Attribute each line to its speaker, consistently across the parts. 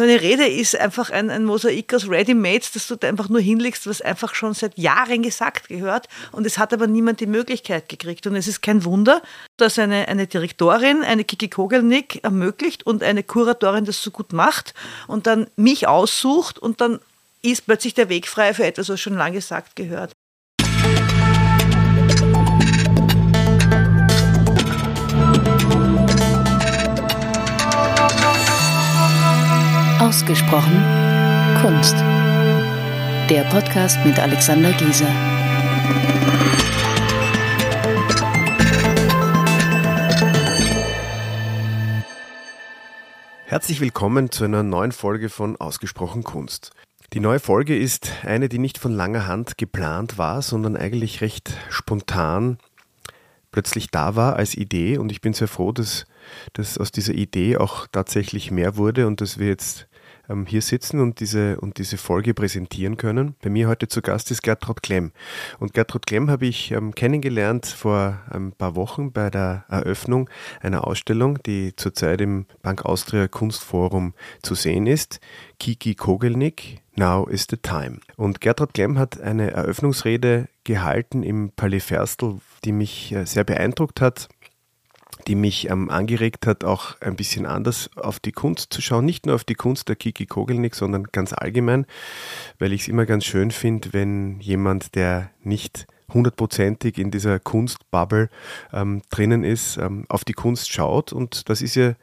Speaker 1: so eine Rede ist einfach ein, ein Mosaik aus Ready-Mates, das du da einfach nur hinlegst, was einfach schon seit Jahren gesagt gehört. Und es hat aber niemand die Möglichkeit gekriegt. Und es ist kein Wunder, dass eine, eine Direktorin, eine Kiki Kogelnick ermöglicht und eine Kuratorin das so gut macht und dann mich aussucht und dann ist plötzlich der Weg frei für etwas, was schon lange gesagt gehört.
Speaker 2: Ausgesprochen Kunst. Der Podcast mit Alexander Gieser.
Speaker 3: Herzlich willkommen zu einer neuen Folge von Ausgesprochen Kunst. Die neue Folge ist eine, die nicht von langer Hand geplant war, sondern eigentlich recht spontan plötzlich da war als Idee und ich bin sehr froh, dass, dass aus dieser Idee auch tatsächlich mehr wurde und dass wir jetzt ähm, hier sitzen und diese, und diese Folge präsentieren können. Bei mir heute zu Gast ist Gertrud Klemm. Und Gertrud Klemm habe ich ähm, kennengelernt vor ein paar Wochen bei der Eröffnung einer Ausstellung, die zurzeit im Bank Austria Kunstforum zu sehen ist. Kiki Kogelnick, Now is the Time. Und Gertrud Klemm hat eine Eröffnungsrede gehalten im Palais Ferstel, die mich äh, sehr beeindruckt hat die mich ähm, angeregt hat, auch ein bisschen anders auf die Kunst zu schauen. Nicht nur auf die Kunst der Kiki Kogelnick, sondern ganz allgemein, weil ich es immer ganz schön finde, wenn jemand, der nicht hundertprozentig in dieser Kunstbubble ähm, drinnen ist, ähm, auf die Kunst schaut. Und das ist ihr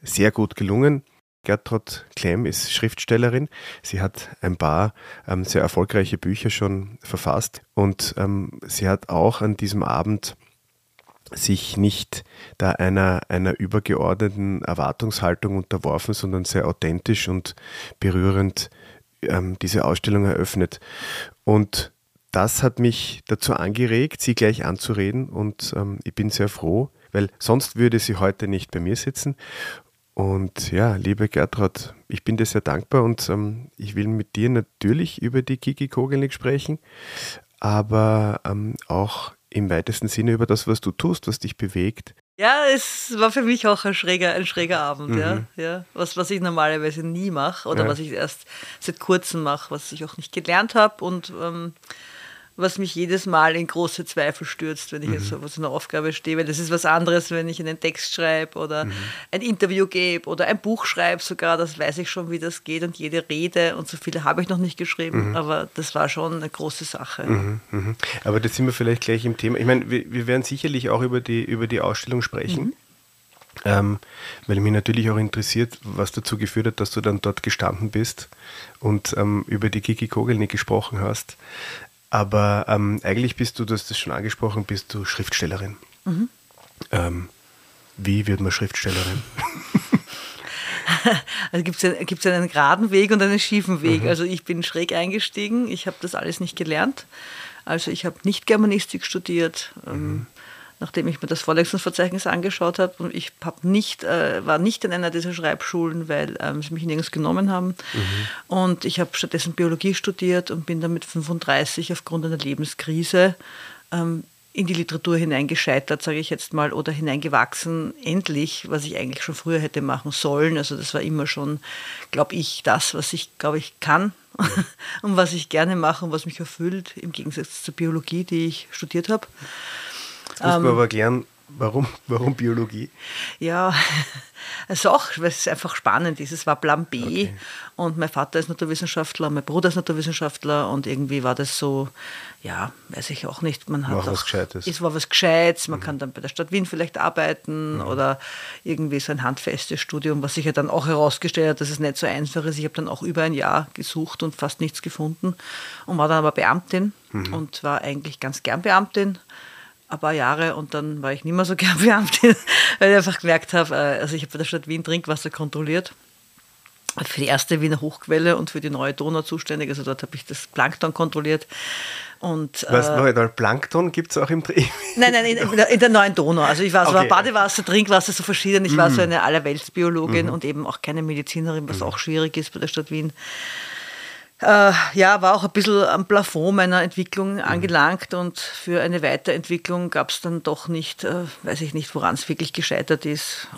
Speaker 3: sehr gut gelungen. Gertrud Klemm ist Schriftstellerin. Sie hat ein paar ähm, sehr erfolgreiche Bücher schon verfasst und ähm, sie hat auch an diesem Abend sich nicht da einer, einer übergeordneten Erwartungshaltung unterworfen, sondern sehr authentisch und berührend ähm, diese Ausstellung eröffnet. Und das hat mich dazu angeregt, sie gleich anzureden und ähm, ich bin sehr froh, weil sonst würde sie heute nicht bei mir sitzen. Und ja, liebe Gertrud, ich bin dir sehr dankbar und ähm, ich will mit dir natürlich über die Kiki Kogelnick sprechen, aber ähm, auch im weitesten Sinne über das, was du tust, was dich bewegt.
Speaker 1: Ja, es war für mich auch ein schräger, ein schräger Abend, mhm. ja, ja. Was, was ich normalerweise nie mache oder ja. was ich erst seit kurzem mache, was ich auch nicht gelernt habe und ähm, was mich jedes Mal in große Zweifel stürzt, wenn ich mhm. jetzt so was einer Aufgabe stehe. Weil das ist was anderes, wenn ich einen Text schreibe oder mhm. ein Interview gebe oder ein Buch schreibe sogar. Das weiß ich schon, wie das geht und jede Rede und so viele habe ich noch nicht geschrieben. Mhm. Aber das war schon eine große Sache.
Speaker 3: Mhm, mhm. Aber da sind wir vielleicht gleich im Thema. Ich meine, wir, wir werden sicherlich auch über die, über die Ausstellung sprechen. Mhm. Ähm, weil mich natürlich auch interessiert, was dazu geführt hat, dass du dann dort gestanden bist und ähm, über die Kiki Kogelnick gesprochen hast. Aber ähm, eigentlich bist du, du hast das schon angesprochen, bist du Schriftstellerin. Mhm. Ähm, wie wird man Schriftstellerin?
Speaker 1: also gibt es einen geraden Weg und einen schiefen Weg. Mhm. Also ich bin schräg eingestiegen, ich habe das alles nicht gelernt. Also ich habe nicht Germanistik studiert. Ähm, mhm nachdem ich mir das Vorlesungsverzeichnis angeschaut habe. Und ich hab nicht, äh, war nicht in einer dieser Schreibschulen, weil ähm, sie mich nirgends genommen haben. Mhm. Und ich habe stattdessen Biologie studiert und bin dann mit 35 aufgrund einer Lebenskrise ähm, in die Literatur hineingescheitert, sage ich jetzt mal, oder hineingewachsen, endlich, was ich eigentlich schon früher hätte machen sollen. Also das war immer schon, glaube ich, das, was ich, glaube ich, kann und was ich gerne mache und was mich erfüllt, im Gegensatz zur Biologie, die ich studiert habe.
Speaker 3: Jetzt muss man ähm, aber erklären, warum, warum Biologie?
Speaker 1: Ja, also auch, weil es einfach spannend ist. Es war Plan B okay. und mein Vater ist Naturwissenschaftler, mein Bruder ist Naturwissenschaftler und irgendwie war das so, ja, weiß ich auch nicht. Man hat
Speaker 3: war
Speaker 1: auch,
Speaker 3: was Gescheites.
Speaker 1: Es war was Gescheites, man mhm. kann dann bei der Stadt Wien vielleicht arbeiten mhm. oder irgendwie so ein handfestes Studium, was sich ja dann auch herausgestellt hat, dass es nicht so einfach ist. Ich habe dann auch über ein Jahr gesucht und fast nichts gefunden und war dann aber Beamtin mhm. und war eigentlich ganz gern Beamtin ein paar Jahre und dann war ich nicht mehr so gern Beamtin, weil ich einfach gemerkt habe, äh, also ich habe bei der Stadt Wien Trinkwasser kontrolliert, für die erste Wiener Hochquelle und für die neue Donau zuständig, also dort habe ich das Plankton kontrolliert. Und,
Speaker 3: Was, äh, noch Plankton gibt es auch im Dreh?
Speaker 1: Nein, nein, in, in, der neuen Donau. Also ich war so okay. Badewasser, Trinkwasser, so verschieden. Ich mm. war so eine Allerweltsbiologin mm. und eben auch keine Medizinerin, was mm. auch schwierig ist bei der Stadt Wien. Äh, ja, war auch ein bisschen am Plafond meiner Entwicklung mhm. angelangt und für eine Weiterentwicklung gab es dann doch nicht, äh, weiß ich nicht, woran es wirklich gescheitert ist.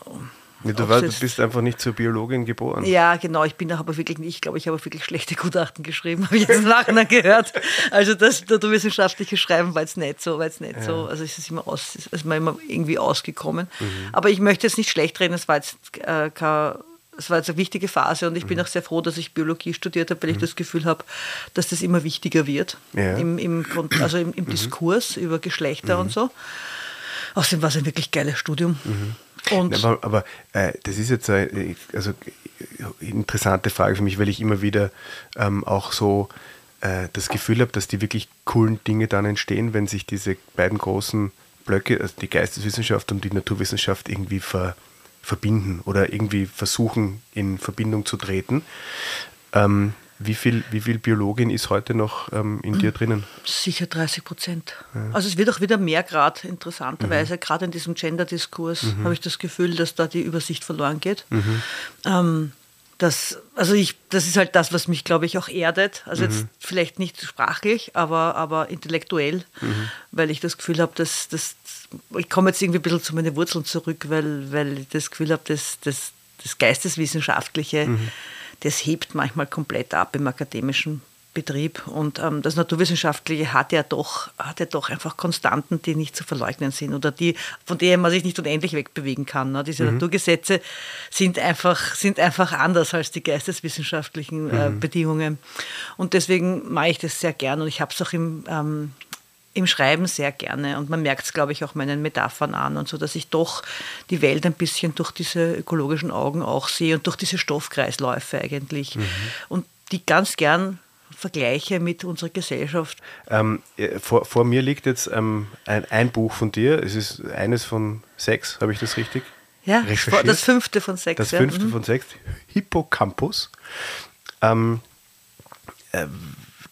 Speaker 3: Ja, du, war, du bist einfach nicht zur Biologin geboren.
Speaker 1: Ja, genau. Ich bin aber wirklich nicht. Ich glaube, ich habe wirklich schlechte Gutachten geschrieben, habe ich jetzt nachher gehört. Also das naturwissenschaftliche Schreiben war jetzt nicht so, war jetzt nicht ja. so. Also es ist immer aus, ist immer irgendwie ausgekommen. Mhm. Aber ich möchte jetzt nicht schlecht reden. Es war jetzt äh, kein es war jetzt eine wichtige Phase und ich bin mhm. auch sehr froh, dass ich Biologie studiert habe, weil ich mhm. das Gefühl habe, dass das immer wichtiger wird ja. im, im, also im, im mhm. Diskurs über Geschlechter und so. Außerdem war es ein wirklich geiles Studium.
Speaker 3: Und aber, aber äh, das ist jetzt eine also, interessante Frage für mich, weil ich immer wieder ähm, auch so äh, das Gefühl habe, dass die wirklich coolen Dinge dann entstehen, wenn sich diese beiden großen Blöcke, also die Geisteswissenschaft und die Naturwissenschaft, irgendwie ver, verbinden oder irgendwie versuchen, in Verbindung zu treten. Ähm, wie viel, wie viel Biologin ist heute noch ähm, in dir drinnen?
Speaker 1: Sicher 30 Prozent. Ja. Also es wird auch wieder mehr gerade, interessanterweise. Mhm. Gerade in diesem Gender-Diskurs mhm. habe ich das Gefühl, dass da die Übersicht verloren geht. Mhm. Ähm, das, also ich, das ist halt das, was mich, glaube ich, auch erdet. Also jetzt mhm. vielleicht nicht sprachlich, aber, aber intellektuell, mhm. weil ich das Gefühl habe, dass, dass ich komme jetzt irgendwie ein bisschen zu meinen Wurzeln zurück, weil, weil ich das Gefühl habe, dass das, das Geisteswissenschaftliche mhm das hebt manchmal komplett ab im akademischen Betrieb. Und ähm, das Naturwissenschaftliche hat ja, doch, hat ja doch einfach Konstanten, die nicht zu verleugnen sind oder die, von denen man sich nicht unendlich wegbewegen kann. Ne? Diese mhm. Naturgesetze sind einfach, sind einfach anders als die geisteswissenschaftlichen äh, mhm. Bedingungen. Und deswegen mache ich das sehr gern und ich habe es auch im ähm, im Schreiben sehr gerne und man merkt es, glaube ich, auch meinen Metaphern an und so, dass ich doch die Welt ein bisschen durch diese ökologischen Augen auch sehe und durch diese Stoffkreisläufe eigentlich mhm. und die ganz gern vergleiche mit unserer Gesellschaft.
Speaker 3: Ähm, äh, vor, vor, mir liegt jetzt ähm, ein, ein, Buch von dir. Es ist eines von sechs, habe ich das richtig?
Speaker 1: Ja, das fünfte von sechs.
Speaker 3: Das fünfte mhm. von sechs, Hippocampus. Ähm, äh,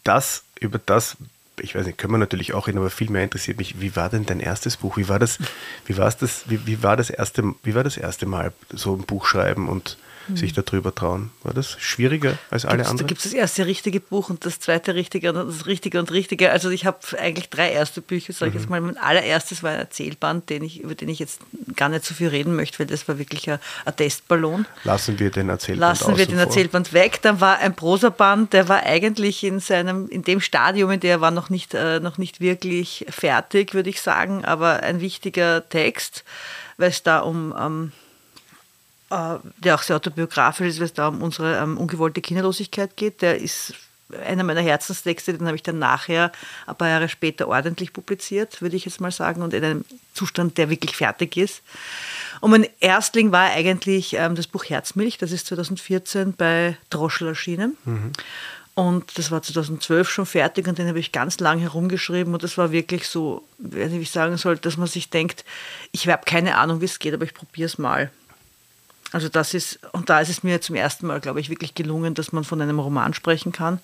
Speaker 3: das, über das ich weiß nicht, können wir natürlich auch reden, aber viel mehr interessiert mich, wie war denn dein erstes Buch? Wie war das, wie war das, wie, wie war das erste, wie war das erste Mal so ein Buch schreiben und mhm. sich darüber trauen? War das schwieriger als alle
Speaker 1: gibt's,
Speaker 3: anderen?
Speaker 1: Da gibt es das erste richtige Buch und das zweite richtige und das richtige und richtige. Also ich habe eigentlich drei erste Bücher, sage ich mhm. jetzt mal. Mein allererstes war ein Erzählband, den ich, über den ich jetzt gar nicht so viel reden möchte, weil das war wirklich ein, ein Testballon.
Speaker 3: Lassen wir den Erzählband
Speaker 1: Lassen wir den Erzählband weg. Dann war ein Prosaband, der war eigentlich in seinem, in dem Stadium, in dem er war noch nicht, äh, noch nicht wirklich fertig, würde ich sagen, aber ein wichtiger Text, weil es da um ähm, äh, der auch sehr autobiografisch ist, weil es da um unsere ähm, ungewollte Kinderlosigkeit geht. Der ist einer meiner Herzenstexte, den habe ich dann nachher, ein paar Jahre später, ordentlich publiziert, würde ich jetzt mal sagen, und in einem Zustand, der wirklich fertig ist. Und mein Erstling war eigentlich ähm, das Buch Herzmilch, das ist 2014 bei Droschel erschienen. Mhm. Und das war 2012 schon fertig und den habe ich ganz lang herumgeschrieben und das war wirklich so, wie ich sagen soll, dass man sich denkt, ich habe keine Ahnung, wie es geht, aber ich probiere es mal. Also das ist, und da ist es mir zum ersten Mal, glaube ich, wirklich gelungen, dass man von einem Roman sprechen kann.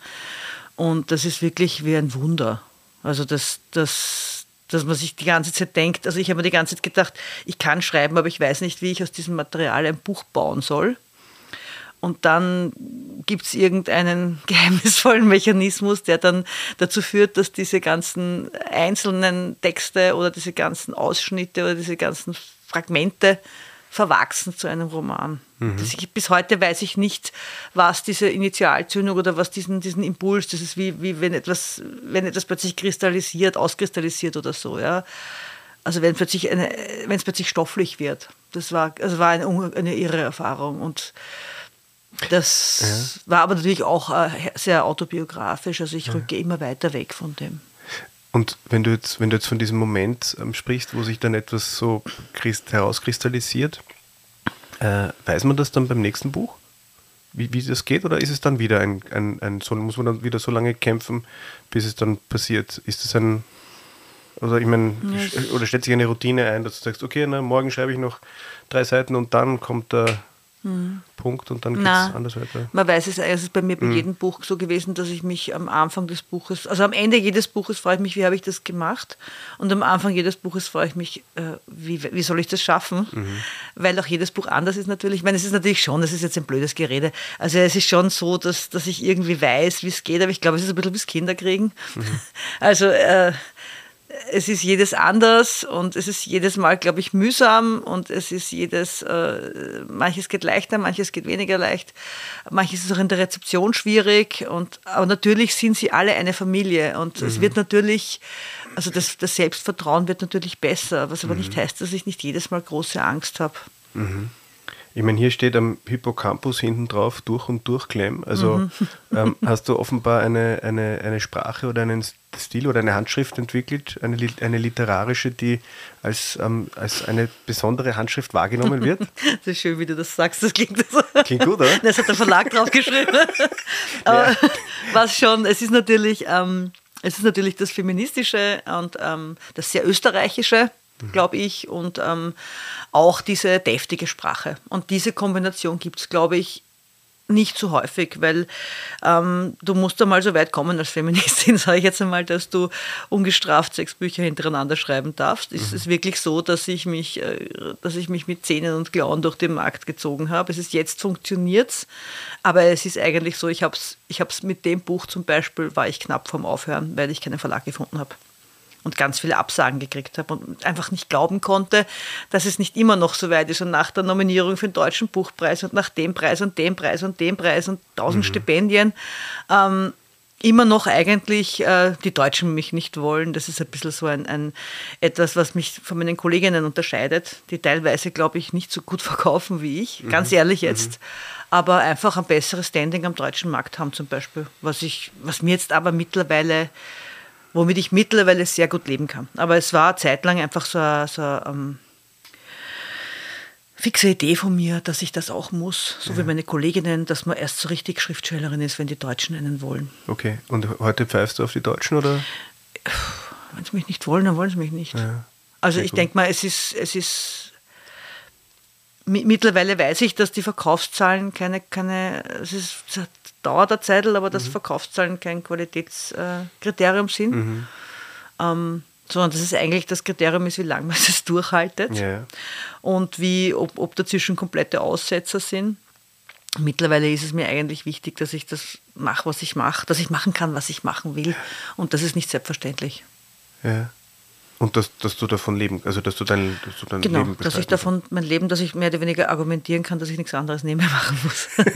Speaker 1: Und das ist wirklich wie ein Wunder. Also das, das, dass man sich die ganze Zeit denkt, also ich habe mir die ganze Zeit gedacht, ich kann schreiben, aber ich weiß nicht, wie ich aus diesem Material ein Buch bauen soll. Und dann gibt es irgendeinen geheimnisvollen Mechanismus, der dann dazu führt, dass diese ganzen einzelnen Texte oder diese ganzen Ausschnitte oder diese ganzen Fragmente verwachsen zu einem Roman. Mhm. Ich, bis heute weiß ich nicht, was diese Initialzündung oder was diesen, diesen Impuls, das ist wie, wie wenn, etwas, wenn etwas plötzlich kristallisiert, auskristallisiert oder so. Ja. Also wenn, plötzlich eine, wenn es plötzlich stofflich wird. Das war, also war eine, eine irre Erfahrung. Und das ja. war aber natürlich auch äh, sehr autobiografisch. Also ich rücke ja. immer weiter weg von dem.
Speaker 3: Und wenn du jetzt, wenn du jetzt von diesem Moment ähm, sprichst, wo sich dann etwas so herauskristallisiert, äh, weiß man das dann beim nächsten Buch? Wie, wie das geht? Oder ist es dann wieder ein, ein, ein so, muss man dann wieder so lange kämpfen, bis es dann passiert? Ist es ein, oder ich meine, ja. oder stellt sich eine Routine ein, dass du sagst, okay, na, morgen schreibe ich noch drei Seiten und dann kommt der Mhm. Punkt und dann geht es anders weiter.
Speaker 1: Man weiß es, es ist bei mir bei mhm. jedem Buch so gewesen, dass ich mich am Anfang des Buches, also am Ende jedes Buches freue ich mich, wie habe ich das gemacht? Und am Anfang jedes Buches freue ich mich, äh, wie, wie soll ich das schaffen? Mhm. Weil auch jedes Buch anders ist natürlich. Ich meine, es ist natürlich schon, das ist jetzt ein blödes Gerede. Also es ist schon so, dass, dass ich irgendwie weiß, wie es geht, aber ich glaube, es ist ein bisschen wie Kinderkriegen. Mhm. Also äh, es ist jedes anders und es ist jedes Mal, glaube ich, mühsam und es ist jedes, äh, manches geht leichter, manches geht weniger leicht, manches ist auch in der Rezeption schwierig und aber natürlich sind sie alle eine Familie und mhm. es wird natürlich, also das, das, Selbstvertrauen wird natürlich besser, was aber mhm. nicht heißt, dass ich nicht jedes Mal große Angst habe. Mhm.
Speaker 3: Ich meine, hier steht am Hippocampus hinten drauf durch und durch Klemm. Also mhm. ähm, hast du offenbar eine, eine, eine Sprache oder einen Stil oder eine Handschrift entwickelt, eine, eine literarische, die als, ähm, als eine besondere Handschrift wahrgenommen wird?
Speaker 1: das ist schön, wie du das sagst. Das klingt, so.
Speaker 3: klingt gut, oder?
Speaker 1: Das hat der Verlag drauf geschrieben. Aber ja. was schon, es ist natürlich, ähm, es ist natürlich das Feministische und ähm, das sehr Österreichische glaube ich, und ähm, auch diese deftige Sprache. Und diese Kombination gibt es, glaube ich, nicht so häufig, weil ähm, du musst einmal so weit kommen als Feministin, sage ich jetzt einmal, dass du ungestraft sechs Bücher hintereinander schreiben darfst. Mhm. Es ist wirklich so, dass ich mich, äh, dass ich mich mit Zähnen und Klauen durch den Markt gezogen habe. Es ist jetzt funktioniert's, aber es ist eigentlich so, ich habe es ich mit dem Buch zum Beispiel, war ich knapp vorm Aufhören, weil ich keinen Verlag gefunden habe und ganz viele Absagen gekriegt habe und einfach nicht glauben konnte, dass es nicht immer noch so weit ist. Und nach der Nominierung für den Deutschen Buchpreis und nach dem Preis und dem Preis und dem Preis und tausend mhm. Stipendien ähm, immer noch eigentlich äh, die Deutschen mich nicht wollen. Das ist ein bisschen so ein, ein, etwas, was mich von meinen Kolleginnen unterscheidet, die teilweise, glaube ich, nicht so gut verkaufen wie ich, mhm. ganz ehrlich jetzt. Mhm. Aber einfach ein besseres Standing am deutschen Markt haben zum Beispiel. Was, ich, was mir jetzt aber mittlerweile womit ich mittlerweile sehr gut leben kann. Aber es war zeitlang einfach so eine, so eine um, fixe Idee von mir, dass ich das auch muss, so ja. wie meine Kolleginnen, dass man erst so richtig Schriftstellerin ist, wenn die Deutschen einen wollen.
Speaker 3: Okay, und heute pfeifst du auf die Deutschen oder?
Speaker 1: Wenn sie mich nicht wollen, dann wollen sie mich nicht. Ja. Also ich denke mal, es ist, es ist mittlerweile weiß ich, dass die Verkaufszahlen keine, keine es ist, es dauert eine Zeit, aber dass mhm. Verkaufszahlen kein Qualitätskriterium sind. Mhm. Ähm, sondern dass es eigentlich das Kriterium ist, wie lange man es durchhaltet ja. und wie, ob, ob dazwischen komplette Aussetzer sind. Mittlerweile ist es mir eigentlich wichtig, dass ich das mache, was ich mache, dass ich machen kann, was ich machen will. Und das ist nicht selbstverständlich.
Speaker 3: Ja. Und dass, dass du davon leben, also dass du dein, dass du dein
Speaker 1: genau,
Speaker 3: Leben
Speaker 1: dass ich davon mein Leben, dass ich mehr oder weniger argumentieren kann, dass ich nichts anderes nebenher machen muss.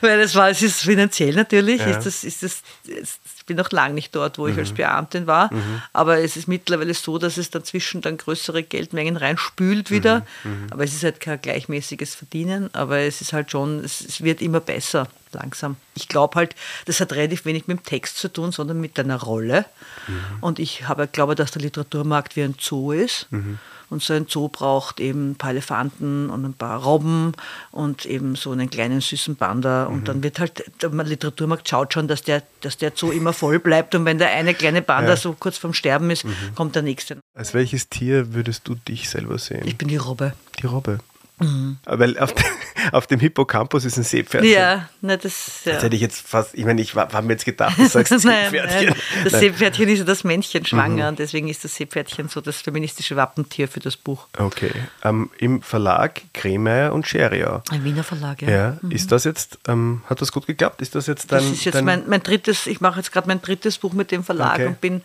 Speaker 1: Weil es war, es ist finanziell natürlich, ja. ist das, ist das, ich bin noch lange nicht dort, wo mhm. ich als Beamtin war, mhm. aber es ist mittlerweile so, dass es dazwischen dann größere Geldmengen reinspült wieder. Mhm. mhm. Aber es ist halt kein gleichmäßiges Verdienen, aber es ist halt schon, es, es wird immer besser langsam. Ich glaube halt, das hat relativ wenig mit dem Text zu tun, sondern mit einer Rolle. Mhm. Und ich habe, glaube, dass der Literaturmarkt wie ein Zoo ist. Mhm. Und so ein Zoo braucht eben ein paar Elefanten und ein paar Robben und eben so einen kleinen süßen Panda. Mhm. Und dann wird halt, der Literaturmarkt schaut schon, dass der, dass der Zoo immer voll bleibt. Und wenn der eine kleine Panda ja. so kurz vorm Sterben ist, mhm. kommt der nächste.
Speaker 3: Als welches Tier würdest du dich selber sehen?
Speaker 1: Ich bin die Robbe.
Speaker 3: Die Robbe. Mhm. Weil auf, auf, dem Hippocampus ist ein Seepferdchen.
Speaker 1: Ja, na, das, ja.
Speaker 3: das hätte ich jetzt fast, ich meine, ich habe mir jetzt gedacht, du sagst
Speaker 1: nein, Seepferdchen. Nein. Das nein. Seepferdchen ist ja das Männchen schwanger mhm. und deswegen ist das Seepferdchen so das feministische Wappentier für das Buch.
Speaker 3: Okay. Ähm, Im Verlag Kremeyer und Scheriau.
Speaker 1: Ein Wiener Verlag, ja.
Speaker 3: ja. Mhm. Ist das jetzt, ähm, hat das gut geklappt? Ist das jetzt dein.
Speaker 1: Das ist jetzt mein, mein, drittes, ich mache jetzt gerade mein drittes Buch mit dem Verlag okay. und bin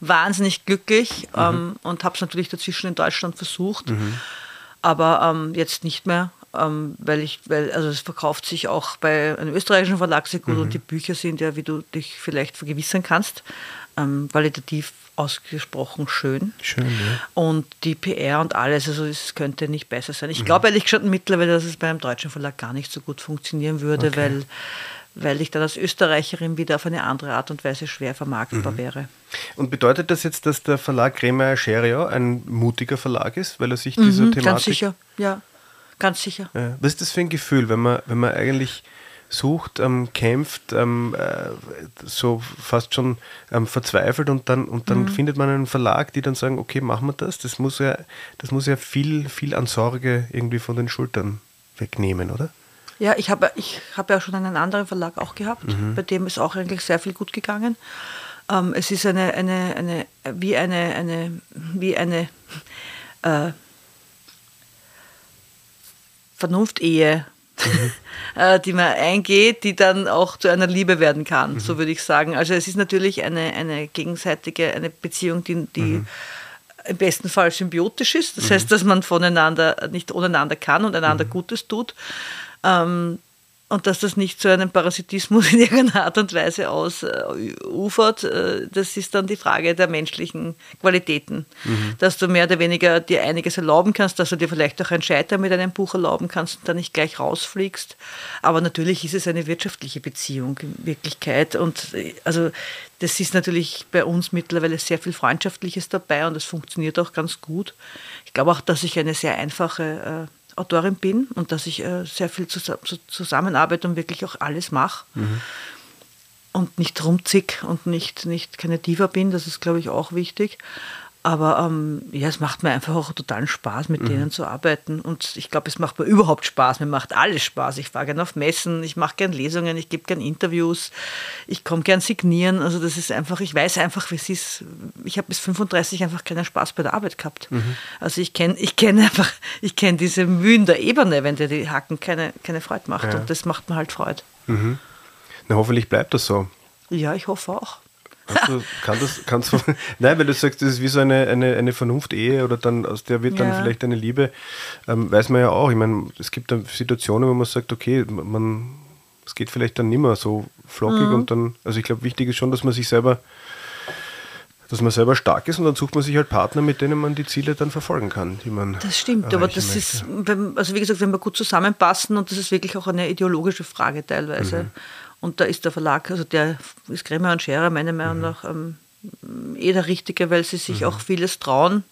Speaker 1: wahnsinnig glücklich mhm. ähm, und habe es natürlich dazwischen in Deutschland versucht. Mhm aber ähm, jetzt nicht mehr, ähm, weil ich, weil, also es verkauft sich auch bei einem österreichischen Verlag sehr gut mhm. und die Bücher sind ja, wie du dich vielleicht vergewissern kannst, ähm, qualitativ ausgesprochen schön.
Speaker 3: Schön, ja.
Speaker 1: Und die PR und alles, also es könnte nicht besser sein. Ich mhm. glaube ehrlich gesagt mittlerweile, dass es bei einem deutschen Verlag gar nicht so gut funktionieren würde, okay. weil weil ich dann als Österreicherin wieder auf eine andere Art und Weise schwer vermarktbar mhm. wäre.
Speaker 3: Und bedeutet das jetzt, dass der Verlag Kremer Scherio ein mutiger Verlag ist, weil er sich dieser mhm, Thematik...
Speaker 1: Ganz sicher, ja, ganz sicher.
Speaker 3: Ja. Was ist das für ein Gefühl, wenn man, wenn man eigentlich sucht, ähm, kämpft, ähm, äh, so fast schon ähm, verzweifelt und dann, und dann mhm. findet man einen Verlag, die dann sagen, okay, machen wir das. Das muss ja, das muss ja viel, viel an Sorge irgendwie von den Schultern wegnehmen, oder?
Speaker 1: Ja, ich habe ich hab ja schon einen anderen Verlag auch gehabt, mhm. bei dem ist auch eigentlich sehr viel gut gegangen. Ähm, es ist eine, eine, eine, wie eine, eine, wie eine äh, Vernunftehe mhm. die man eingeht, die dann auch zu einer Liebe werden kann, mhm. so würde ich sagen. Also es ist natürlich eine, eine gegenseitige, eine Beziehung, die, die mhm. im besten Fall symbiotisch ist. Das mhm. heißt, dass man voneinander nicht ohneinander kann und einander mhm. Gutes tut. Ähm, und dass das nicht zu einem Parasitismus in irgendeiner Art und Weise ausufert, äh, das ist dann die Frage der menschlichen Qualitäten. Mhm. Dass du mehr oder weniger dir einiges erlauben kannst, dass du dir vielleicht auch ein Scheitern mit einem Buch erlauben kannst und dann nicht gleich rausfliegst. Aber natürlich ist es eine wirtschaftliche Beziehung in Wirklichkeit. Und äh, also das ist natürlich bei uns mittlerweile sehr viel Freundschaftliches dabei und es funktioniert auch ganz gut. Ich glaube auch, dass ich eine sehr einfache äh, Autorin bin und dass ich äh, sehr viel zusammenarbeite und wirklich auch alles mache. Mhm. Und nicht rumzick und nicht, nicht keine Diva bin, das ist, glaube ich, auch wichtig. Aber ähm, ja, es macht mir einfach auch totalen Spaß, mit mhm. denen zu arbeiten. Und ich glaube, es macht mir überhaupt Spaß. Mir macht alles Spaß. Ich fahre gerne auf Messen, ich mache gerne Lesungen, ich gebe gerne Interviews, ich komme gerne signieren. Also das ist einfach, ich weiß einfach, wie es ist. Ich habe bis 35 einfach keinen Spaß bei der Arbeit gehabt. Mhm. Also ich kenne ich kenn einfach, ich kenne diese Mühen der Ebene, wenn dir die Hacken keine, keine Freude macht. Ja. Und das macht mir halt Freude.
Speaker 3: Mhm. Na, hoffentlich bleibt das so.
Speaker 1: Ja, ich hoffe auch.
Speaker 3: Du, kann das, kannst du, nein, weil du sagst, das ist wie so eine, eine, eine Vernunft-Ehe oder dann aus der wird dann ja. vielleicht eine Liebe, ähm, weiß man ja auch. Ich meine, es gibt dann Situationen, wo man sagt, okay, man, es geht vielleicht dann nicht mehr so flockig mhm. und dann, also ich glaube, wichtig ist schon, dass man sich selber, dass man selber stark ist und dann sucht man sich halt Partner, mit denen man die Ziele dann verfolgen kann, die man.
Speaker 1: Das stimmt, aber das möchte. ist, also wie gesagt, wenn wir gut zusammenpassen und das ist wirklich auch eine ideologische Frage teilweise. Mhm. Und da ist der Verlag, also der ist Kremer und Scherer meiner Meinung mhm. nach ähm, eh der Richtige, weil sie sich mhm. auch vieles trauen.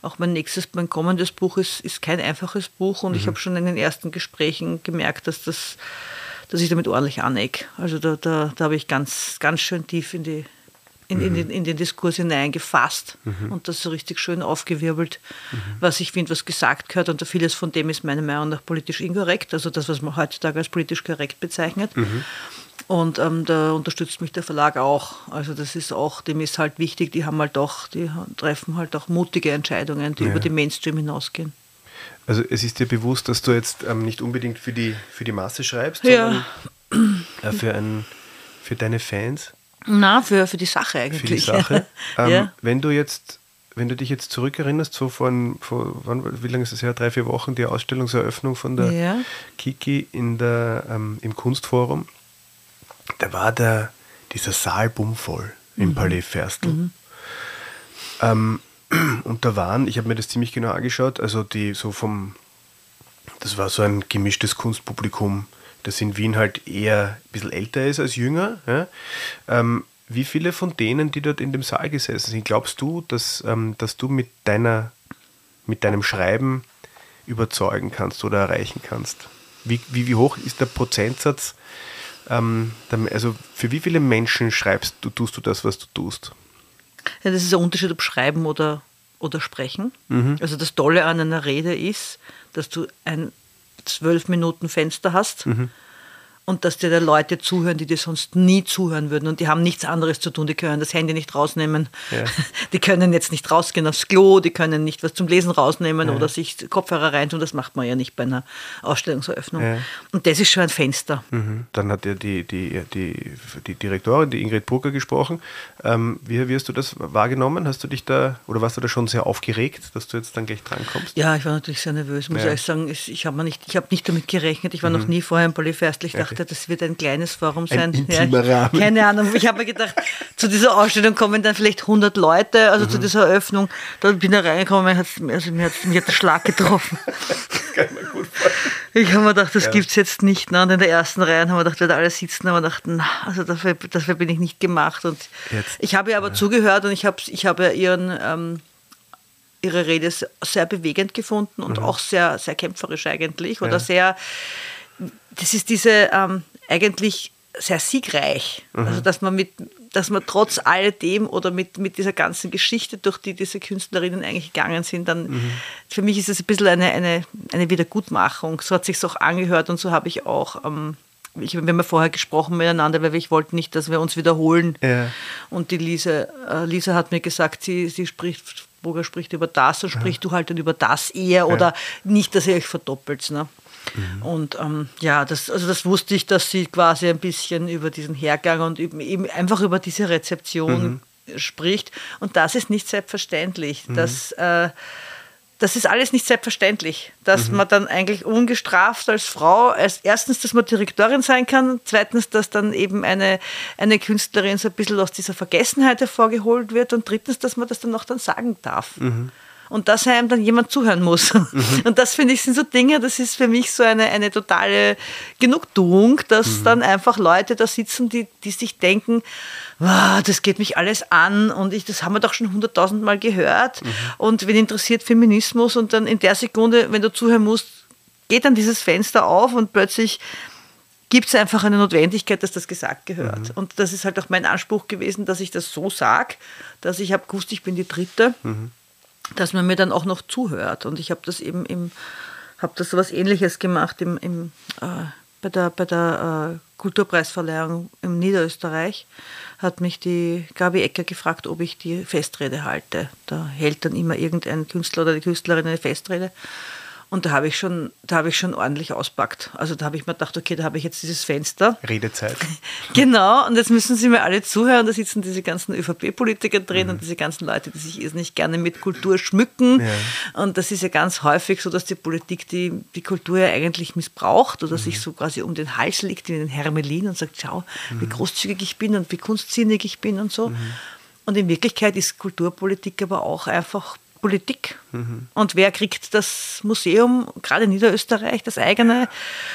Speaker 1: Auch mein nächstes, mein kommendes Buch ist, ist kein einfaches Buch und mhm. ich habe schon in den ersten Gesprächen gemerkt, dass das, dass ich damit ordentlich aneck. Also da, da, da habe ich ganz, ganz schön tief in die in, in, mhm. den, in den Diskurs hineingefasst mhm. und das so richtig schön aufgewirbelt, mhm. was ich finde, was gesagt gehört. Und vieles von dem ist meiner Meinung nach politisch inkorrekt, also das, was man heutzutage als politisch korrekt bezeichnet. Mhm. Und ähm, da unterstützt mich der Verlag auch. Also das ist auch, dem ist halt wichtig, die haben halt auch, die treffen halt auch mutige Entscheidungen, die ja. über die Mainstream hinausgehen.
Speaker 3: Also es ist dir bewusst, dass du jetzt ähm, nicht unbedingt für die, für die Masse schreibst,
Speaker 1: ja.
Speaker 3: sondern äh, für, ein, für deine Fans?
Speaker 1: Na, für, für die Sache eigentlich. Für die
Speaker 3: Sache. ähm, ja. Wenn du jetzt wenn du dich jetzt zurückerinnerst, so von, von wann, wie lange ist das her? Drei, vier Wochen, die Ausstellungseröffnung von der ja. Kiki in der, ähm, im Kunstforum da war der, dieser Saal bummvoll im mhm. Palais Ferstel. Mhm. Ähm, und da waren, ich habe mir das ziemlich genau angeschaut, also die so vom, das war so ein gemischtes Kunstpublikum, das in Wien halt eher ein bisschen älter ist als jünger. Ja? Ähm, wie viele von denen, die dort in dem Saal gesessen sind, glaubst du, dass, ähm, dass du mit, deiner, mit deinem Schreiben überzeugen kannst oder erreichen kannst? Wie, wie, wie hoch ist der Prozentsatz ähm, also für wie viele Menschen schreibst du, tust du das, was du tust?
Speaker 1: Ja, das ist ein Unterschied, ob schreiben oder, oder sprechen. Mhm. Also das Tolle an einer Rede ist, dass du ein zwölf Minuten Fenster hast. Mhm und dass dir da Leute zuhören, die dir sonst nie zuhören würden und die haben nichts anderes zu tun, die können das Handy nicht rausnehmen, ja. die können jetzt nicht rausgehen aufs Klo, die können nicht was zum Lesen rausnehmen ja. oder sich Kopfhörer reintun, das macht man ja nicht bei einer Ausstellungseröffnung. Ja. Und das ist schon ein Fenster.
Speaker 3: Mhm. Dann hat ja die, die, die, die Direktorin, die Ingrid Brucker, gesprochen. Ähm, wie, wie hast du das wahrgenommen? Hast du dich da, oder warst du da schon sehr aufgeregt, dass du jetzt dann gleich drankommst?
Speaker 1: Ja, ich war natürlich sehr nervös, muss ich ehrlich sagen. Ich habe nicht, hab nicht damit gerechnet, ich war mhm. noch nie vorher im Polyfestl, ich dachte, dachte, das wird ein kleines Forum sein.
Speaker 3: Ein intimer ja, Rahmen.
Speaker 1: Keine Ahnung. Ich habe mir gedacht, zu dieser Ausstellung kommen dann vielleicht 100 Leute, also mhm. zu dieser Eröffnung. Da bin ich reingekommen, also mir, hat, mir hat der Schlag getroffen. das kann man gut vorstellen. Ich habe mir gedacht, das ja. gibt es jetzt nicht. Ne? Und in der ersten Reihe haben wir gedacht, wir alle sitzen, aber gedacht, na, also dafür, dafür bin ich nicht gemacht. Und jetzt, ich habe ihr aber ja. zugehört und ich habe, ich habe ihren ähm, ihre Rede sehr bewegend gefunden und mhm. auch sehr, sehr kämpferisch eigentlich oder ja. sehr das ist diese ähm, eigentlich sehr siegreich. Mhm. Also dass man mit, dass man trotz alledem oder mit, mit dieser ganzen Geschichte, durch die diese Künstlerinnen eigentlich gegangen sind, dann mhm. für mich ist es ein bisschen eine, eine, eine Wiedergutmachung. So hat sich auch angehört und so habe ich auch. Ähm, ich, wir haben ja vorher gesprochen miteinander, weil ich wollte nicht, dass wir uns wiederholen. Ja. Und die Lise, äh, Lisa hat mir gesagt, sie, sie spricht, Burger spricht über das, so sprichst ja. du halt dann über das eher oder nicht, dass ihr euch verdoppelt. Ne? Mhm. Und ähm, ja, das, also das wusste ich, dass sie quasi ein bisschen über diesen Hergang und eben einfach über diese Rezeption mhm. spricht. Und das ist nicht selbstverständlich. Mhm. Das, äh, das ist alles nicht selbstverständlich, dass mhm. man dann eigentlich ungestraft als Frau, als erstens, dass man Direktorin sein kann, zweitens, dass dann eben eine, eine Künstlerin so ein bisschen aus dieser Vergessenheit hervorgeholt wird und drittens, dass man das dann auch dann sagen darf. Und dass einem dann jemand zuhören muss. Mhm. Und das finde ich sind so Dinge, das ist für mich so eine, eine totale Genugtuung, dass mhm. dann einfach Leute da sitzen, die, die sich denken, wow, das geht mich alles an und ich, das haben wir doch schon hunderttausend Mal gehört mhm. und wen interessiert Feminismus und dann in der Sekunde, wenn du zuhören musst, geht dann dieses Fenster auf und plötzlich gibt es einfach eine Notwendigkeit, dass das gesagt gehört. Mhm. Und das ist halt auch mein Anspruch gewesen, dass ich das so sage, dass ich habe gewusst, ich bin die Dritte. Mhm dass man mir dann auch noch zuhört. Und ich habe das eben im, habe das was ähnliches gemacht im, im, äh, bei der, bei der äh, Kulturpreisverleihung im Niederösterreich. Hat mich die Gabi Ecker gefragt, ob ich die Festrede halte. Da hält dann immer irgendein Künstler oder die Künstlerin eine Festrede. Und da habe ich schon, da habe ich schon ordentlich auspackt. Also da habe ich mir gedacht, okay, da habe ich jetzt dieses Fenster.
Speaker 3: Redezeit.
Speaker 1: genau, und jetzt müssen Sie mir alle zuhören. Da sitzen diese ganzen ÖVP-Politiker drin mhm. und diese ganzen Leute, die sich nicht gerne mit Kultur schmücken. Ja. Und das ist ja ganz häufig so, dass die Politik die, die Kultur ja eigentlich missbraucht oder mhm. sich so quasi um den Hals legt wie den Hermelin und sagt, schau, mhm. wie großzügig ich bin und wie kunstsinnig ich bin und so. Mhm. Und in Wirklichkeit ist Kulturpolitik aber auch einfach Politik. Mhm. Und wer kriegt das Museum, gerade in Niederösterreich, das eigene?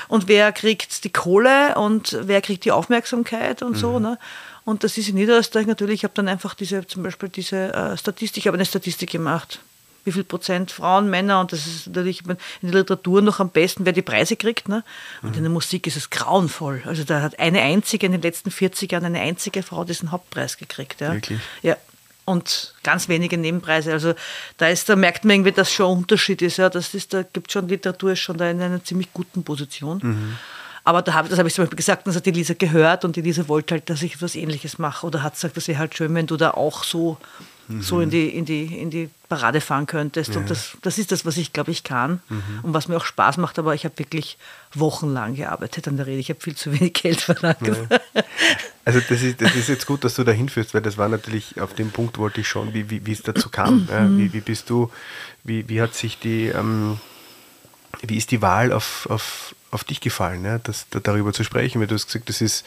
Speaker 1: Und wer kriegt die Kohle und wer kriegt die Aufmerksamkeit und mhm. so. Ne? Und das ist in Niederösterreich natürlich, ich habe dann einfach diese, zum Beispiel diese äh, Statistik, ich habe eine Statistik gemacht. Wie viel Prozent Frauen, Männer und das ist natürlich in der Literatur noch am besten, wer die Preise kriegt. Ne? Und mhm. in der Musik ist es grauenvoll. Also da hat eine einzige in den letzten 40 Jahren eine einzige Frau diesen Hauptpreis gekriegt. Ja?
Speaker 3: Wirklich?
Speaker 1: Ja, und ganz wenige Nebenpreise. Also da ist, da merkt man irgendwie, dass schon ein Unterschied ist. Ja, das ist, da gibt schon Literatur ist schon da in einer ziemlich guten Position. Mhm. Aber da hab, das habe ich zum Beispiel gesagt, das hat die Lisa gehört und die Lisa wollte halt, dass ich etwas Ähnliches mache. Oder hat gesagt, das wäre halt schön, wenn du da auch so, mhm. so in, die, in, die, in die Parade fahren könntest. Ja. Und das, das ist das, was ich, glaube ich, kann mhm. und was mir auch Spaß macht. Aber ich habe wirklich wochenlang gearbeitet an der Rede. Ich habe viel zu wenig Geld verlangt. Ja.
Speaker 3: Also das ist, das ist jetzt gut, dass du da hinführst, weil das war natürlich, auf dem Punkt wollte ich schon, wie, wie, wie es dazu kam. Ja, wie, wie bist du, wie, wie hat sich die, ähm, wie ist die Wahl auf, auf, auf dich gefallen, ja, das, da, darüber zu sprechen? Weil du hast gesagt, das ist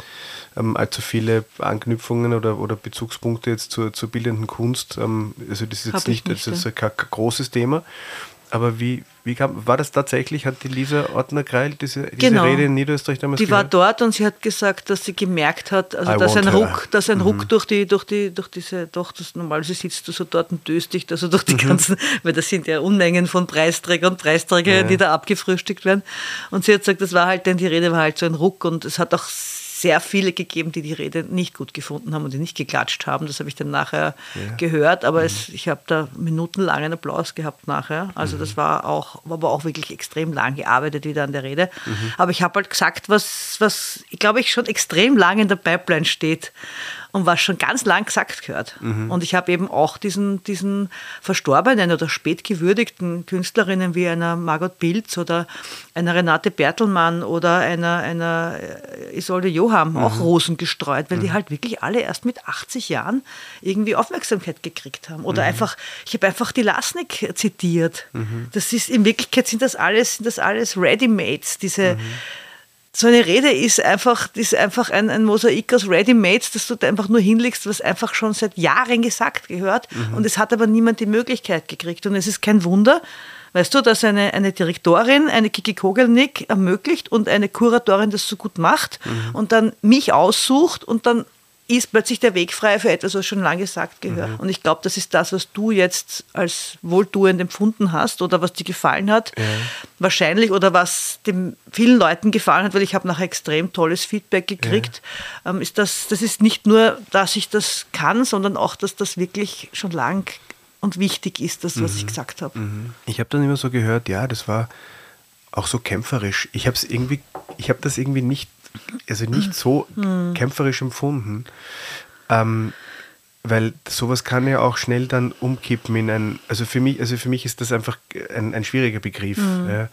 Speaker 3: ähm, allzu viele Anknüpfungen oder, oder Bezugspunkte jetzt zur, zur bildenden Kunst. Ähm, also das ist jetzt nicht, nicht, das ist kein, kein großes Thema. Aber wie, wie kam, war das tatsächlich, hat die Lisa Ortner-Greil diese, diese
Speaker 1: genau.
Speaker 3: Rede in Niederösterreich damals
Speaker 1: Die gehört? war dort und sie hat gesagt, dass sie gemerkt hat, also dass ein, Ruck, dass ein mhm. Ruck durch die, durch die, durch diese, doch, das normalerweise sitzt du so dort und döst dich also durch die mhm. ganzen, weil das sind ja Unmengen von Preisträgern und Preisträgern, ja. die da abgefrühstückt werden. Und sie hat gesagt, das war halt, denn die Rede war halt so ein Ruck und es hat auch sehr viele gegeben, die die Rede nicht gut gefunden haben und die nicht geklatscht haben. Das habe ich dann nachher ja. gehört, aber mhm. es, ich habe da minutenlangen Applaus gehabt nachher. Also mhm. das war auch, war aber auch wirklich extrem lang gearbeitet wieder an der Rede. Mhm. Aber ich habe halt gesagt, was, was, glaube ich, schon extrem lang in der Pipeline steht und was schon ganz lang gesagt gehört. Mhm. Und ich habe eben auch diesen, diesen verstorbenen oder spät gewürdigten Künstlerinnen wie einer Margot Pilz oder einer Renate Bertelmann oder einer, einer Isolde Joham mhm. auch Rosen gestreut, weil mhm. die halt wirklich alle erst mit 80 Jahren irgendwie Aufmerksamkeit gekriegt haben. Oder mhm. einfach, ich habe einfach die Lasnik zitiert. Mhm. Das ist, in Wirklichkeit sind das alles, sind das alles Ready-Mates, diese mhm so eine Rede ist einfach, ist einfach ein, ein Mosaik aus Ready-Mates, das du da einfach nur hinlegst, was einfach schon seit Jahren gesagt gehört. Mhm. Und es hat aber niemand die Möglichkeit gekriegt. Und es ist kein Wunder, weißt du, dass eine, eine Direktorin, eine Kiki Kogelnick ermöglicht und eine Kuratorin das so gut macht mhm. und dann mich aussucht und dann ist plötzlich der Weg frei für etwas, was schon lange gesagt gehört. Mhm. Und ich glaube, das ist das, was du jetzt als wohltuend empfunden hast oder was dir gefallen hat. Ja. Wahrscheinlich oder was den vielen Leuten gefallen hat, weil ich habe nachher extrem tolles Feedback gekriegt, ja. ähm, ist das, das ist nicht nur, dass ich das kann, sondern auch, dass das wirklich schon lang und wichtig ist, das, was mhm. ich gesagt habe. Mhm.
Speaker 3: Ich habe dann immer so gehört, ja, das war auch so kämpferisch. Ich habe es irgendwie, ich habe das irgendwie nicht also nicht so mhm. kämpferisch empfunden. Ähm, weil sowas kann ja auch schnell dann umkippen in ein, also für mich, also für mich ist das einfach ein, ein schwieriger Begriff. Mhm. Ja.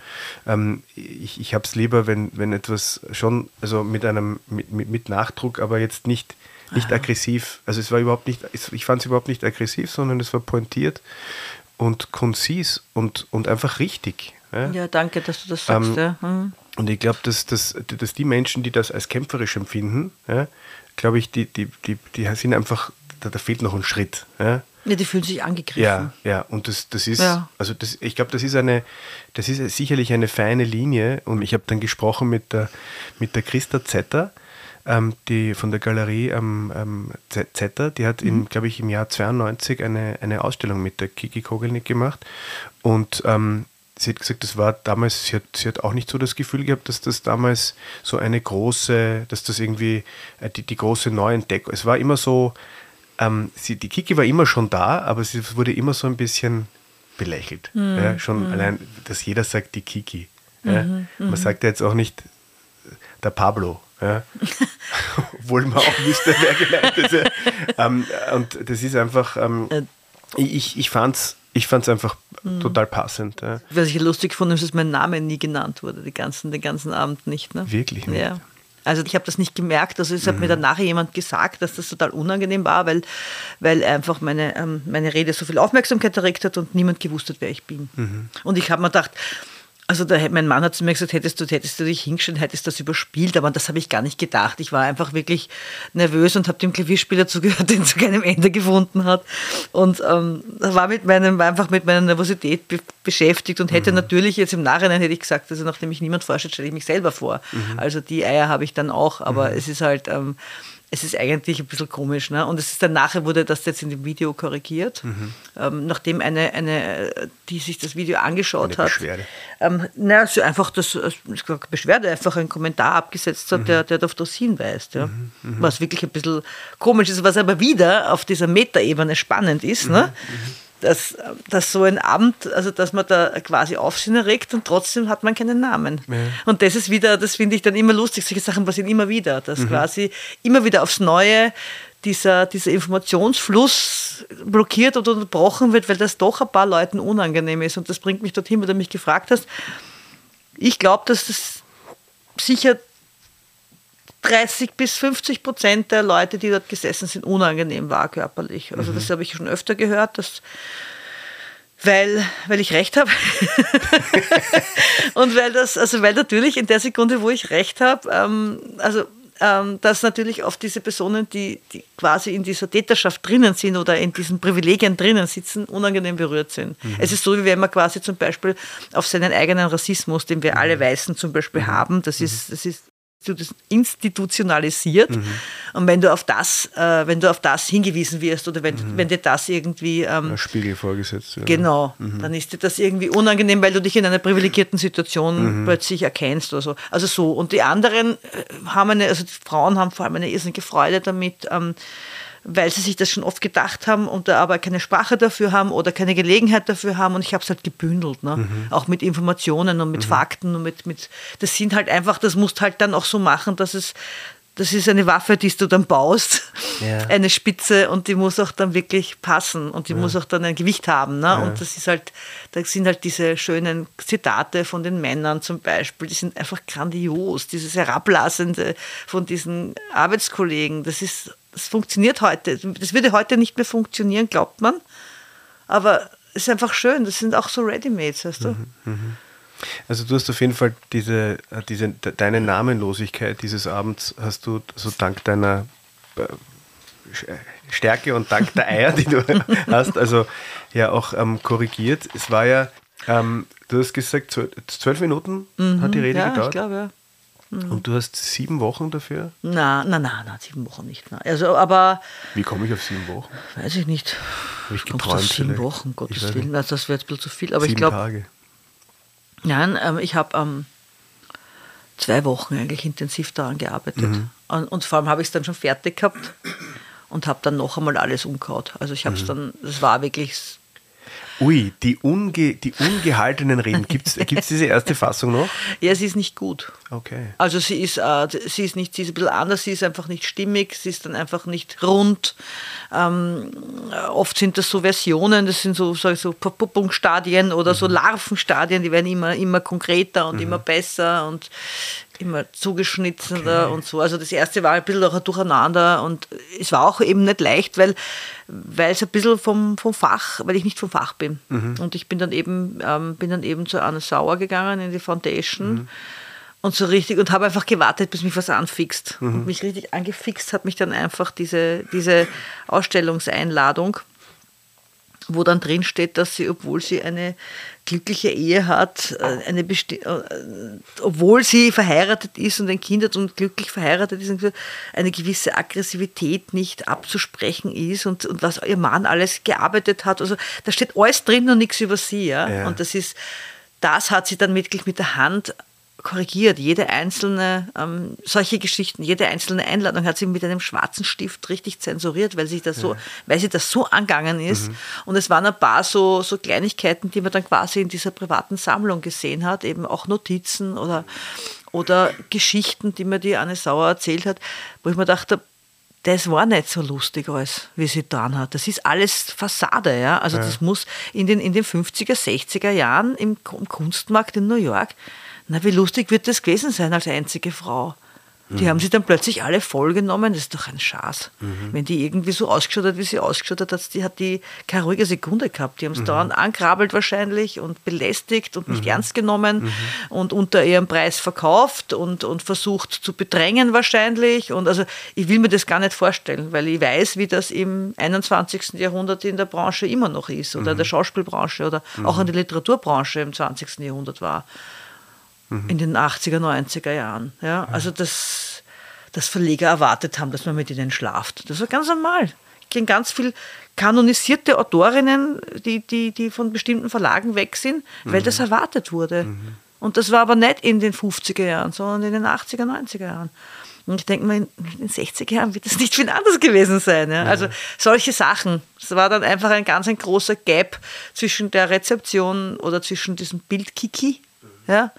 Speaker 3: Ähm, ich ich habe es lieber, wenn, wenn etwas schon, also mit einem, mit, mit, Nachdruck, aber jetzt nicht, nicht Aha. aggressiv. Also es war überhaupt nicht, ich fand es überhaupt nicht aggressiv, sondern es war pointiert und konzis und, und einfach richtig.
Speaker 1: Ja, ja danke, dass du das sagst. Ähm, ja. Mhm.
Speaker 3: Und ich glaube, dass, dass, dass die Menschen, die das als kämpferisch empfinden, ja, glaube ich, die, die, die, die sind einfach da, da fehlt noch ein Schritt. Ja?
Speaker 1: ja, die fühlen sich angegriffen.
Speaker 3: Ja, ja, und das, das ist, ja. also das, ich glaube, das ist eine, das ist sicherlich eine feine Linie. Und ich habe dann gesprochen mit der, mit der Christa Zetter, ähm, die von der Galerie ähm, ähm, Zetter, die hat, mhm. glaube ich, im Jahr 92 eine, eine Ausstellung mit der Kiki Kogelnick gemacht. Und ähm, sie hat gesagt, das war damals, sie hat, sie hat auch nicht so das Gefühl gehabt, dass das damals so eine große, dass das irgendwie äh, die, die große Neuentdeckung, es war immer so, ähm, sie, die Kiki war immer schon da, aber sie wurde immer so ein bisschen belächelt. Mhm. Ja, schon mhm. allein, dass jeder sagt die Kiki. Ja. Mhm. Man mhm. sagt ja jetzt auch nicht der Pablo. Ja. Obwohl man auch wüsste, wer gemeint ist. Ja. Ähm, und das ist einfach, ähm, äh. ich, ich fand es ich fand's einfach mhm. total passend. Ja.
Speaker 1: Was ich lustig fand, ist, dass mein Name nie genannt wurde, die ganzen, den ganzen Abend nicht. Ne?
Speaker 3: Wirklich nicht.
Speaker 1: Ja. Also ich habe das nicht gemerkt. Also es hat mir mhm. dann nachher jemand gesagt, dass das total unangenehm war, weil, weil einfach meine, ähm, meine Rede so viel Aufmerksamkeit erregt hat und niemand gewusst hat, wer ich bin. Mhm. Und ich habe mir gedacht, also da, mein Mann hat zu mir gesagt, hättest du, hättest du dich hingestellt, hättest du das überspielt, aber das habe ich gar nicht gedacht. Ich war einfach wirklich nervös und habe dem Klavierspieler zugehört, den zu keinem Ende gefunden hat. Und ähm, war mit meinem, war einfach mit meiner Nervosität be beschäftigt und hätte mhm. natürlich jetzt im Nachhinein hätte ich gesagt, also nachdem mich niemand vorstellt, stelle ich mich selber vor. Mhm. Also die Eier habe ich dann auch, aber mhm. es ist halt, ähm, es ist eigentlich ein bisschen komisch. Ne? Und es ist dann nachher wurde das jetzt in dem Video korrigiert, mhm. ähm, nachdem eine, eine, die sich das Video angeschaut eine hat. Beschwerde. Ähm, na, also einfach das, Beschwerde, einfach einen Kommentar abgesetzt hat, mhm. der, der auf das hinweist. Ja? Mhm. mhm. Was wirklich ein bisschen komisch ist, was aber wieder auf dieser Metaebene spannend ist. Ne? Dass, dass so ein Abend, also dass man da quasi Aufsehen erregt und trotzdem hat man keinen Namen. Ja. Und das ist wieder, das finde ich dann immer lustig, solche Sachen passieren immer wieder, dass mhm. quasi immer wieder aufs Neue dieser, dieser Informationsfluss blockiert oder unterbrochen wird, weil das doch ein paar Leuten unangenehm ist. Und das bringt mich dorthin, wo du mich gefragt hast. Ich glaube, dass das sicher 30 bis 50 Prozent der Leute, die dort gesessen sind, unangenehm war körperlich. Also mhm. das habe ich schon öfter gehört, dass weil, weil ich recht habe. und weil das, also weil natürlich in der Sekunde, wo ich recht habe, ähm, also ähm, dass natürlich oft diese Personen, die, die quasi in dieser Täterschaft drinnen sind oder in diesen Privilegien drinnen sitzen, unangenehm berührt sind. Mhm. Es ist so, wie wenn man quasi zum Beispiel auf seinen eigenen Rassismus, den wir alle mhm. Weißen zum Beispiel mhm. haben, das ist, das ist institutionalisiert. Mhm. Und wenn du auf das, äh, wenn du auf das hingewiesen wirst oder wenn, mhm. wenn dir das irgendwie ähm,
Speaker 3: Spiegel vorgesetzt wird.
Speaker 1: Genau, mhm. dann ist dir das irgendwie unangenehm, weil du dich in einer privilegierten Situation mhm. plötzlich erkennst oder so. Also so. Und die anderen äh, haben eine, also die Frauen haben vor allem eine irrsinnige Freude damit. Ähm, weil sie sich das schon oft gedacht haben und da aber keine Sprache dafür haben oder keine Gelegenheit dafür haben. Und ich habe es halt gebündelt, ne? Mhm. auch mit Informationen und mit mhm. Fakten und mit, mit, das sind halt einfach, das musst halt dann auch so machen, dass es, das ist eine Waffe, die du dann baust, ja. eine Spitze und die muss auch dann wirklich passen und die ja. muss auch dann ein Gewicht haben. Ne? Ja. Und das ist halt, da sind halt diese schönen Zitate von den Männern zum Beispiel, die sind einfach grandios. Dieses Herablassende von diesen Arbeitskollegen, das ist das funktioniert heute. Das würde heute nicht mehr funktionieren, glaubt man. Aber es ist einfach schön. Das sind auch so Readymates, weißt du? Mhm, mhm.
Speaker 3: Also du hast auf jeden Fall diese, äh, diese, deine Namenlosigkeit dieses Abends hast du so dank deiner äh, Stärke und dank der Eier, die du hast, also ja auch ähm, korrigiert. Es war ja, ähm, du hast gesagt, zwölf Minuten mhm, hat die Rede
Speaker 1: ja,
Speaker 3: gedauert.
Speaker 1: Ich glaube, ja.
Speaker 3: Mhm. Und du hast sieben Wochen dafür?
Speaker 1: Na, na, na, na, sieben Wochen nicht. Na. Also, aber.
Speaker 3: Wie komme ich auf sieben Wochen?
Speaker 1: Weiß ich nicht.
Speaker 3: Habe ich geträumt?
Speaker 1: sieben
Speaker 3: vielleicht?
Speaker 1: Wochen, Gottes Willen. Also, das wäre jetzt ein bisschen zu viel. Aber sieben ich glaube. Tage. Nein, ähm, ich habe ähm, zwei Wochen eigentlich intensiv daran gearbeitet. Mhm. Und, und, vor allem habe ich es dann schon fertig gehabt und habe dann noch einmal alles umgehauen. Also ich habe es mhm. dann, das war wirklich
Speaker 3: Ui, die, unge, die ungehaltenen Reden. Gibt es diese erste Fassung noch?
Speaker 1: Ja, sie ist nicht gut.
Speaker 3: Okay.
Speaker 1: Also sie ist, äh, sie ist nicht, sie ist ein bisschen anders, sie ist einfach nicht stimmig, sie ist dann einfach nicht rund. Ähm, oft sind das so Versionen, das sind so, so, so Verpuppungsstadien oder mhm. so Larvenstadien, die werden immer, immer konkreter und mhm. immer besser und immer zugeschnittener okay. und so. Also das erste war ein bisschen auch ein Durcheinander und es war auch eben nicht leicht, weil weil es ein bisschen vom, vom Fach, weil ich nicht vom Fach bin. Mhm. Und ich bin dann eben ähm, bin dann eben zu Anne Sauer gegangen in die Foundation. Mhm. Und so richtig, und habe einfach gewartet, bis mich was anfixt. Mhm. Und mich richtig angefixt hat mich dann einfach diese, diese Ausstellungseinladung wo dann drin steht, dass sie, obwohl sie eine glückliche Ehe hat, äh, eine Besti äh, obwohl sie verheiratet ist und ein Kind hat und glücklich verheiratet ist, eine gewisse Aggressivität nicht abzusprechen ist und, und was ihr Mann alles gearbeitet hat. Also da steht alles drin und nichts über sie. Ja? ja. Und das ist, das hat sie dann wirklich mit der Hand korrigiert. Jede einzelne, ähm, solche Geschichten, jede einzelne Einladung hat sie mit einem schwarzen Stift richtig zensuriert, weil, sich das so, ja. weil sie das so angegangen ist. Mhm. Und es waren ein paar so, so Kleinigkeiten, die man dann quasi in dieser privaten Sammlung gesehen hat, eben auch Notizen oder, oder Geschichten, die mir die Anne Sauer erzählt hat, wo ich mir dachte, das war nicht so lustig alles, wie sie getan hat. Das ist alles Fassade, ja. Also ja. das muss in den, in den 50er, 60er Jahren im, im Kunstmarkt in New York, na, wie lustig wird das gewesen sein als einzige Frau? Die mhm. haben sie dann plötzlich alle vollgenommen. Das ist doch ein Schaß. Mhm. Wenn die irgendwie so ausgeschaut hat, wie sie ausgeschaut hat, die hat die keine ruhige Sekunde gehabt. Die haben es mhm. dauernd angrabbelt wahrscheinlich und belästigt und nicht mhm. ernst genommen mhm. und unter ihrem Preis verkauft und, und versucht zu bedrängen wahrscheinlich. Und also ich will mir das gar nicht vorstellen, weil ich weiß, wie das im 21. Jahrhundert in der Branche immer noch ist oder mhm. der Schauspielbranche oder auch in der Literaturbranche im 20. Jahrhundert war mhm. in den 80er, 90er Jahren. Ja? Also dass, dass Verleger erwartet haben, dass man mit ihnen schlaft. Das war ganz normal. Ich kenne ganz viele kanonisierte Autorinnen, die, die, die von bestimmten Verlagen weg sind, weil mhm. das erwartet wurde. Mhm. Und das war aber nicht in den 50er Jahren, sondern in den 80er, 90er Jahren. Und ich denke mal, in den 60er Jahren wird das nicht viel anders gewesen sein. Ja? Also solche Sachen. Es war dann einfach ein ganz ein großer Gap zwischen der Rezeption oder zwischen diesem Bildkiki ja,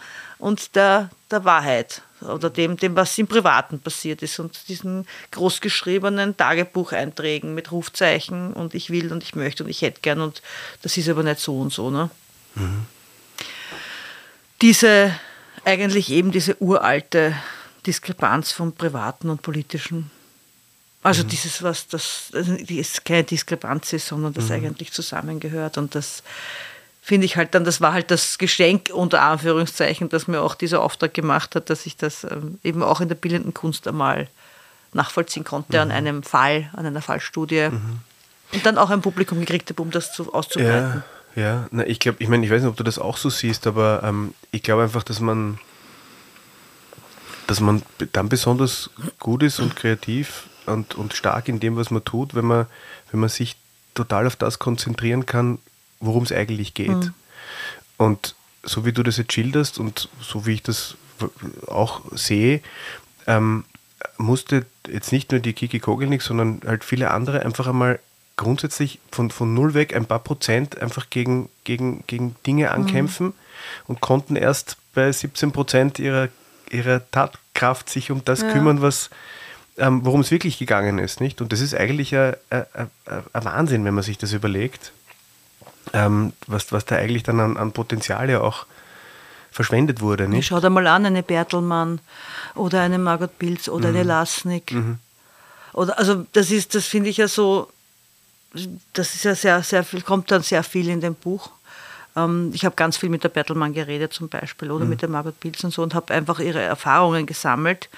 Speaker 1: und der, der Wahrheit oder dem, dem, was im Privaten passiert ist und diesen großgeschriebenen Tagebucheinträgen mit Rufzeichen und ich will und ich möchte und ich hätte gern und das ist aber nicht so und so. Ne? Mhm. Diese, eigentlich eben diese uralte Diskrepanz vom Privaten und Politischen. Also mhm. dieses, was das, die ist keine Diskrepanz ist, sondern das mhm. eigentlich zusammengehört und das finde ich halt dann, das war halt das Geschenk unter Anführungszeichen, das mir auch dieser Auftrag gemacht hat, dass ich das ähm, eben auch in der bildenden Kunst einmal nachvollziehen konnte mhm. an einem Fall, an einer Fallstudie. Mhm. Und dann auch ein Publikum gekriegt habe, um das zu, auszubreiten.
Speaker 3: Ja, ja. Na, ich glaube, ich meine, ich weiß nicht, ob du das auch so siehst, aber ähm, ich glaube einfach, dass man, dass man dann besonders gut ist und kreativ und, und stark in dem, was man tut, wenn man, wenn man sich total auf das konzentrieren kann, worum es eigentlich geht. Mhm. Und so wie du das jetzt schilderst und so wie ich das auch sehe, ähm, musste jetzt nicht nur die Kiki Kogelnik, sondern halt viele andere einfach einmal grundsätzlich von, von null weg ein paar Prozent einfach gegen, gegen, gegen Dinge mhm. ankämpfen mhm. und konnten erst bei 17 Prozent ihrer, ihrer Tatkraft sich um das ja. kümmern, was, ähm, worum es wirklich gegangen ist. Nicht? Und das ist eigentlich ein, ein, ein Wahnsinn, wenn man sich das überlegt ähm, was, was da eigentlich dann an, an Potenzial ja auch verschwendet wurde. Nicht?
Speaker 1: Schau dir mal an, eine Bertelmann oder eine Margot Pilz oder mhm. eine Lasnik. Mhm. Oder, also das ist, das finde ich ja so, das ist ja sehr, sehr viel, kommt dann sehr viel in dem Buch. Ähm, ich habe ganz viel mit der Bertelmann geredet zum Beispiel oder mhm. mit der Margot Pilz und so und habe einfach ihre Erfahrungen gesammelt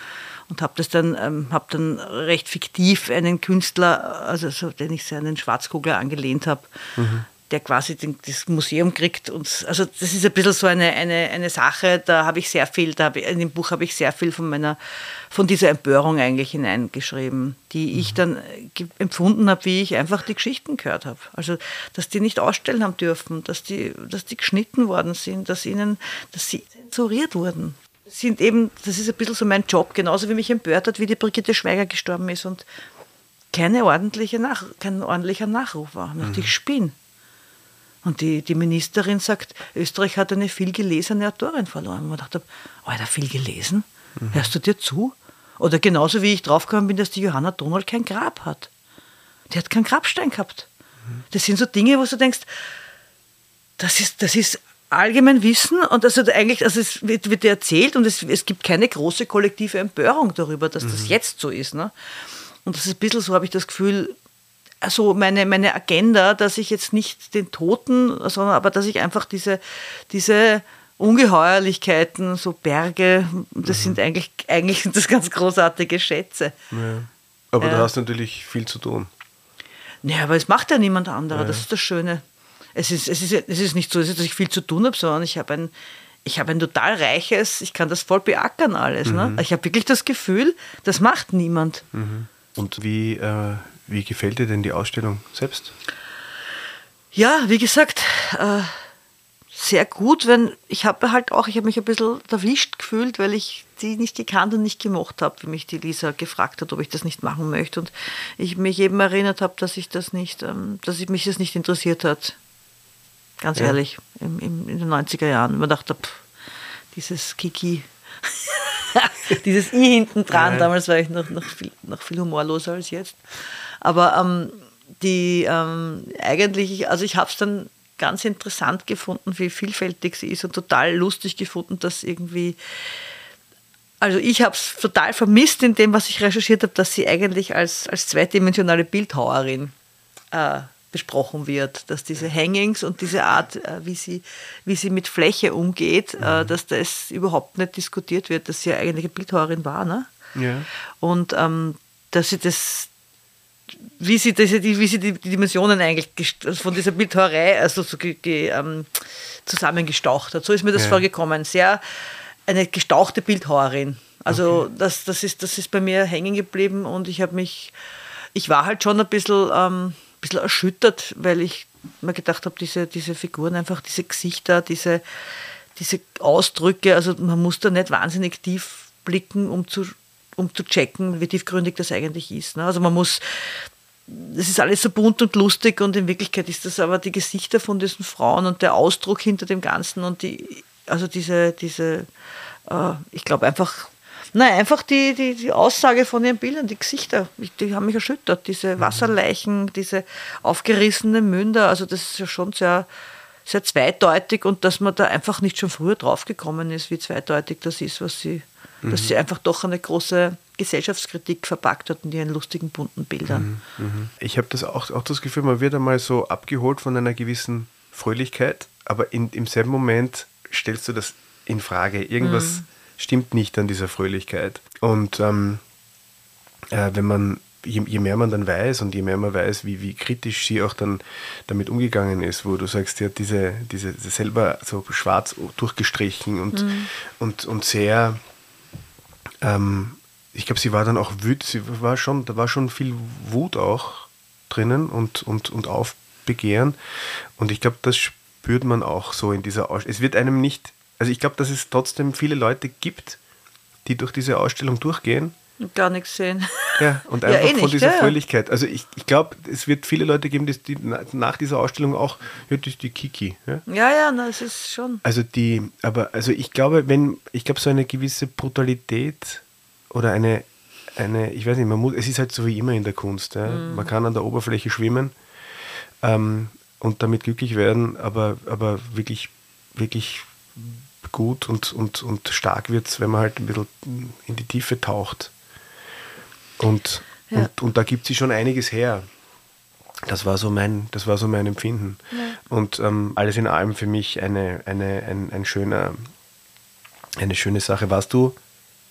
Speaker 1: und habe das dann, ähm, habe dann recht fiktiv einen Künstler, also so, den ich sehr an den Schwarzkugler angelehnt habe, mhm der quasi den, das Museum kriegt. Und, also das ist ein bisschen so eine, eine, eine Sache, da habe ich sehr viel, da ich, in dem Buch habe ich sehr viel von meiner, von dieser Empörung eigentlich hineingeschrieben, die ich mhm. dann empfunden habe, wie ich einfach die Geschichten gehört habe. Also, dass die nicht ausstellen haben dürfen, dass die, dass die geschnitten worden sind, dass ihnen, dass sie zensuriert wurden. Das sind eben, das ist ein bisschen so mein Job, genauso wie mich empört hat, wie die Brigitte Schweiger gestorben ist und keine ordentliche Nach kein ordentlicher Nachruf war. Mhm. Ich spinne. Und die, die Ministerin sagt, Österreich hat eine viel gelesene Autorin verloren. Und man dachte, Alter, viel gelesen? Mhm. Hörst du dir zu? Oder genauso wie ich draufgekommen bin, dass die Johanna Donald kein Grab hat. Die hat keinen Grabstein gehabt. Mhm. Das sind so Dinge, wo du denkst, das ist, das ist allgemein Wissen und also eigentlich, also es wird, wird dir erzählt und es, es gibt keine große kollektive Empörung darüber, dass mhm. das jetzt so ist. Ne? Und das ist ein bisschen so, habe ich das Gefühl, also meine, meine Agenda, dass ich jetzt nicht den Toten, sondern aber dass ich einfach diese, diese Ungeheuerlichkeiten, so Berge, das mhm. sind eigentlich, eigentlich sind das ganz großartige Schätze.
Speaker 3: Ja. Aber ja. du hast natürlich viel zu tun.
Speaker 1: Ja, aber es macht ja niemand anderer, ja. das ist das Schöne. Es ist, es, ist, es ist nicht so, dass ich viel zu tun habe, sondern ich habe ein, ich habe ein total reiches, ich kann das voll beackern alles. Ne? Mhm. Ne? Ich habe wirklich das Gefühl, das macht niemand.
Speaker 3: Mhm. Und wie, äh, wie gefällt dir denn die Ausstellung selbst?
Speaker 1: Ja, wie gesagt, äh, sehr gut, wenn ich habe halt auch, ich habe mich ein bisschen erwischt gefühlt, weil ich die nicht gekannt und nicht gemocht habe, wie mich die Lisa gefragt hat, ob ich das nicht machen möchte und ich mich eben erinnert habe, dass ich das nicht, ähm, dass ich mich das nicht interessiert hat. Ganz ja. ehrlich, im, im, in den 90er Jahren. Man dachte, pff, dieses Kiki, dieses I hinten dran, ja. damals war ich noch, noch, viel, noch viel humorloser als jetzt. Aber ähm, die ähm, eigentlich, also ich habe es dann ganz interessant gefunden, wie vielfältig sie ist und total lustig gefunden, dass irgendwie, also ich habe es total vermisst in dem, was ich recherchiert habe, dass sie eigentlich als, als zweidimensionale Bildhauerin äh, besprochen wird, dass diese Hangings und diese Art, äh, wie, sie, wie sie mit Fläche umgeht, äh, mhm. dass das überhaupt nicht diskutiert wird, dass sie ja eigentlich eine Bildhauerin war. Ne? Ja. Und ähm, dass sie das, wie sie, das, wie sie die Dimensionen eigentlich von dieser Bildhauerei also so ähm, zusammengestaucht hat. So ist mir das ja. vorgekommen. Sehr eine gestauchte Bildhauerin. Also okay. das, das, ist, das ist bei mir hängen geblieben und ich habe mich, ich war halt schon ein bisschen, ähm, bisschen erschüttert, weil ich mir gedacht habe, diese, diese Figuren, einfach diese Gesichter, diese, diese Ausdrücke, also man muss da nicht wahnsinnig tief blicken, um zu um zu checken, wie tiefgründig das eigentlich ist. Ne? Also man muss, es ist alles so bunt und lustig und in Wirklichkeit ist das aber die Gesichter von diesen Frauen und der Ausdruck hinter dem Ganzen und die, also diese, diese, äh, ich glaube einfach, nein, einfach die, die, die Aussage von ihren Bildern, die Gesichter, die haben mich erschüttert, diese mhm. Wasserleichen, diese aufgerissenen Münder, also das ist ja schon sehr, sehr zweideutig und dass man da einfach nicht schon früher draufgekommen ist, wie zweideutig das ist, was sie mhm. dass sie einfach doch eine große Gesellschaftskritik verpackt hat in ihren lustigen, bunten Bildern.
Speaker 3: Mhm. mhm. Ich habe das auch, auch das Gefühl, man wird einmal so abgeholt von einer gewissen Fröhlichkeit, aber in, im selben Moment stellst du das in Frage. Irgendwas mhm. Stimmt nicht an dieser Fröhlichkeit. Und ähm, äh, wenn man Je, je, mehr man dann weiß und je mehr man weiß, wie, wie kritisch sie auch dann damit umgegangen ist, wo du sagst, sie hat diese, diese selber so schwarz durchgestrichen und, mhm. und, und sehr ähm, ich glaube, sie war dann auch wütend, sie war schon, da war schon viel Wut auch drinnen und, und, und Aufbegehren. Und ich glaube, das spürt man auch so in dieser Ausstellung. Es wird einem nicht, also ich glaube, dass es trotzdem viele Leute gibt, die durch diese Ausstellung durchgehen.
Speaker 1: Gar nichts sehen.
Speaker 3: Ja, und einfach ja, eh von dieser ja. Fröhlichkeit. Also ich, ich glaube, es wird viele Leute geben, die nach dieser Ausstellung auch, ja, das ist die Kiki.
Speaker 1: Ja, ja, ja das ist schon.
Speaker 3: Also die, aber also ich glaube, wenn, ich glaube, so eine gewisse Brutalität oder eine, eine, ich weiß nicht, man muss, es ist halt so wie immer in der Kunst. Ja? Mhm. Man kann an der Oberfläche schwimmen ähm, und damit glücklich werden, aber, aber wirklich, wirklich gut und, und, und stark wird es, wenn man halt ein bisschen in die Tiefe taucht. Und, ja. und, und da gibt sie schon einiges her. Das war so mein, das war so mein Empfinden. Ja. Und ähm, alles in allem für mich eine, eine, ein, ein schöner, eine schöne Sache. Warst du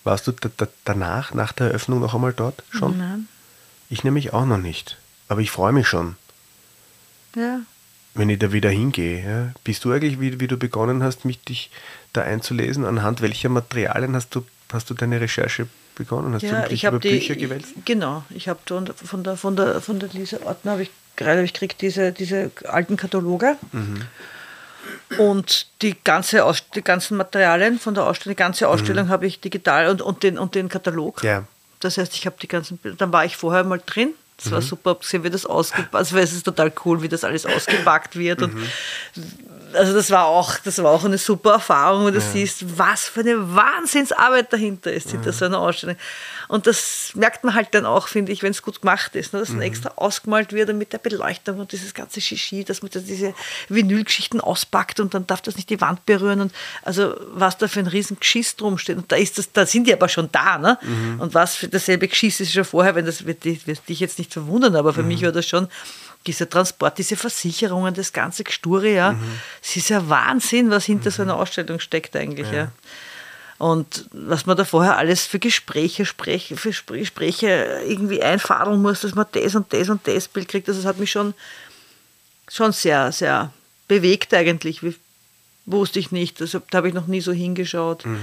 Speaker 3: warst du danach, nach der Eröffnung noch einmal dort schon? Nein. Ich nämlich auch noch nicht. Aber ich freue mich schon.
Speaker 1: Ja.
Speaker 3: Wenn ich da wieder hingehe. Ja. Bist du eigentlich, wie, wie du begonnen hast, mich dich da einzulesen? Anhand welcher Materialien hast du, hast du deine Recherche begonnen? Hast
Speaker 1: ja,
Speaker 3: du
Speaker 1: ich über die, Bücher gewälzt? Genau. Ich habe von der, von der, von der Lisa Ortner habe ich gerade ich kriege diese, diese alten Kataloge. Mhm. Und die, ganze Aus die ganzen Materialien von der Ausstellung, die ganze Ausstellung mhm. habe ich digital und, und, den, und den Katalog.
Speaker 3: Ja.
Speaker 1: Das heißt, ich habe die ganzen Bilder, dann war ich vorher mal drin Das war super, gesehen, wie das ausgepackt. Also es ist total cool, wie das alles ausgepackt wird. Und also das war auch, das war auch eine super Erfahrung, wo du ja. siehst, was für eine Wahnsinnsarbeit dahinter ist, hinter ja. so einer Ausstellung. Und das merkt man halt dann auch, finde ich, wenn es gut gemacht ist, ne? dass mhm. extra ausgemalt wird und mit der Beleuchtung und dieses ganze Shishi, dass man diese Vinylgeschichten auspackt und dann darf das nicht die Wand berühren und also was da für ein riesen Geschiss drum steht. Und da ist das, da sind die aber schon da, ne? Mhm. Und was für dasselbe Geschiss ist schon vorher, wenn das wird dich, wird dich jetzt nicht verwundern, aber für mhm. mich war das schon dieser Transport, diese Versicherungen, das ganze Gesture, ja. Mhm. Es ist ja Wahnsinn, was hinter mhm. so einer Ausstellung steckt eigentlich, ja. ja. Und was man da vorher alles für Gespräche, Sprech, für Gespräche irgendwie einfadeln muss, dass man das und das und das Bild kriegt, also das hat mich schon, schon sehr, sehr bewegt eigentlich. Wie, wusste ich nicht. Also, da habe ich noch nie so hingeschaut. Mhm.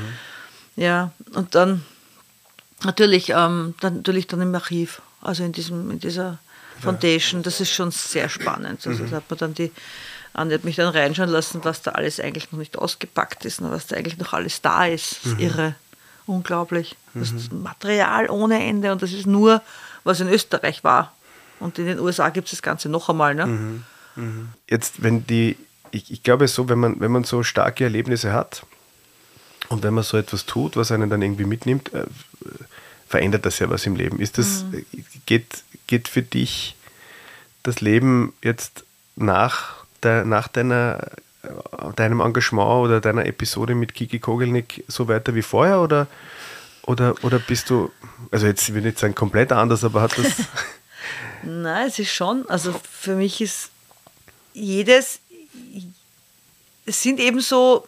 Speaker 1: Ja, und dann natürlich, ähm, dann natürlich dann im Archiv, also in, diesem, in dieser Foundation, das ist schon sehr spannend. Also mhm. da hat man dann die Anne hat mich dann reinschauen lassen, was da alles eigentlich noch nicht ausgepackt ist, was da eigentlich noch alles da ist. Das ist mhm. irre. Unglaublich. Das ist mhm. Material ohne Ende und das ist nur, was in Österreich war. Und in den USA gibt es das Ganze noch einmal. Ne? Mhm.
Speaker 3: Mhm. Jetzt, wenn die, ich, ich glaube so, wenn man, wenn man so starke Erlebnisse hat und wenn man so etwas tut, was einen dann irgendwie mitnimmt, äh, verändert das ja was im Leben. Ist das, mhm. geht, geht für dich das Leben jetzt nach de, nach deiner, deinem Engagement oder deiner Episode mit Kiki Kogelnick so weiter wie vorher oder, oder, oder bist du, also jetzt will ich nicht sagen komplett anders, aber hat das.
Speaker 1: Nein, es ist schon, also für mich ist jedes, es sind eben so,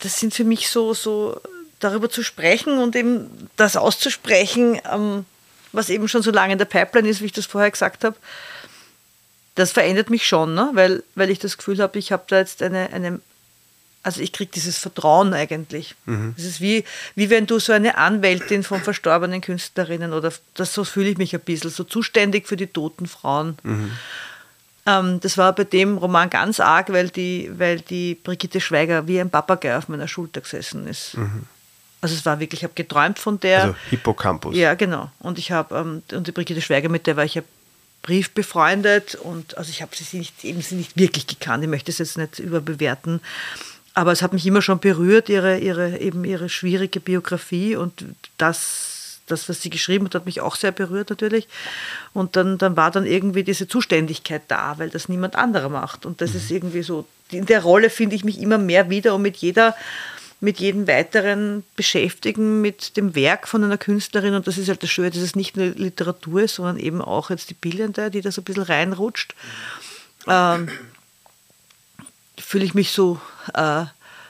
Speaker 1: das sind für mich so, so darüber zu sprechen und eben das auszusprechen, ähm, was eben schon so lange in der Pipeline ist, wie ich das vorher gesagt habe, das verändert mich schon, ne? weil, weil ich das Gefühl habe, ich habe da jetzt eine, eine also ich kriege dieses Vertrauen eigentlich. Mhm. Das ist wie, wie wenn du so eine Anwältin von verstorbenen Künstlerinnen oder das so fühle ich mich ein bisschen, so zuständig für die toten Frauen. Mhm. Ähm, das war bei dem Roman ganz arg, weil die, weil die Brigitte Schweiger wie ein Papagei auf meiner Schulter gesessen ist. Mhm. Also es war wirklich, ich habe geträumt von der. Also
Speaker 3: Hippocampus.
Speaker 1: Ja, genau. Und ich habe, ähm, und die Brigitte Schweiger, mit der war ich ja Brief befreundet und also ich habe sie nicht, eben sie nicht wirklich gekannt, ich möchte es jetzt nicht überbewerten, aber es hat mich immer schon berührt, ihre, ihre, eben ihre schwierige Biografie und das, das, was sie geschrieben hat, hat mich auch sehr berührt natürlich. Und dann, dann war dann irgendwie diese Zuständigkeit da, weil das niemand anderer macht. Und das mhm. ist irgendwie so, in der Rolle finde ich mich immer mehr wieder und mit jeder mit jedem weiteren beschäftigen mit dem Werk von einer Künstlerin. Und das ist halt das Schöne, dass es nicht nur Literatur ist, sondern eben auch jetzt die Bildende, die da so ein bisschen reinrutscht. Ähm, fühle ich mich so äh,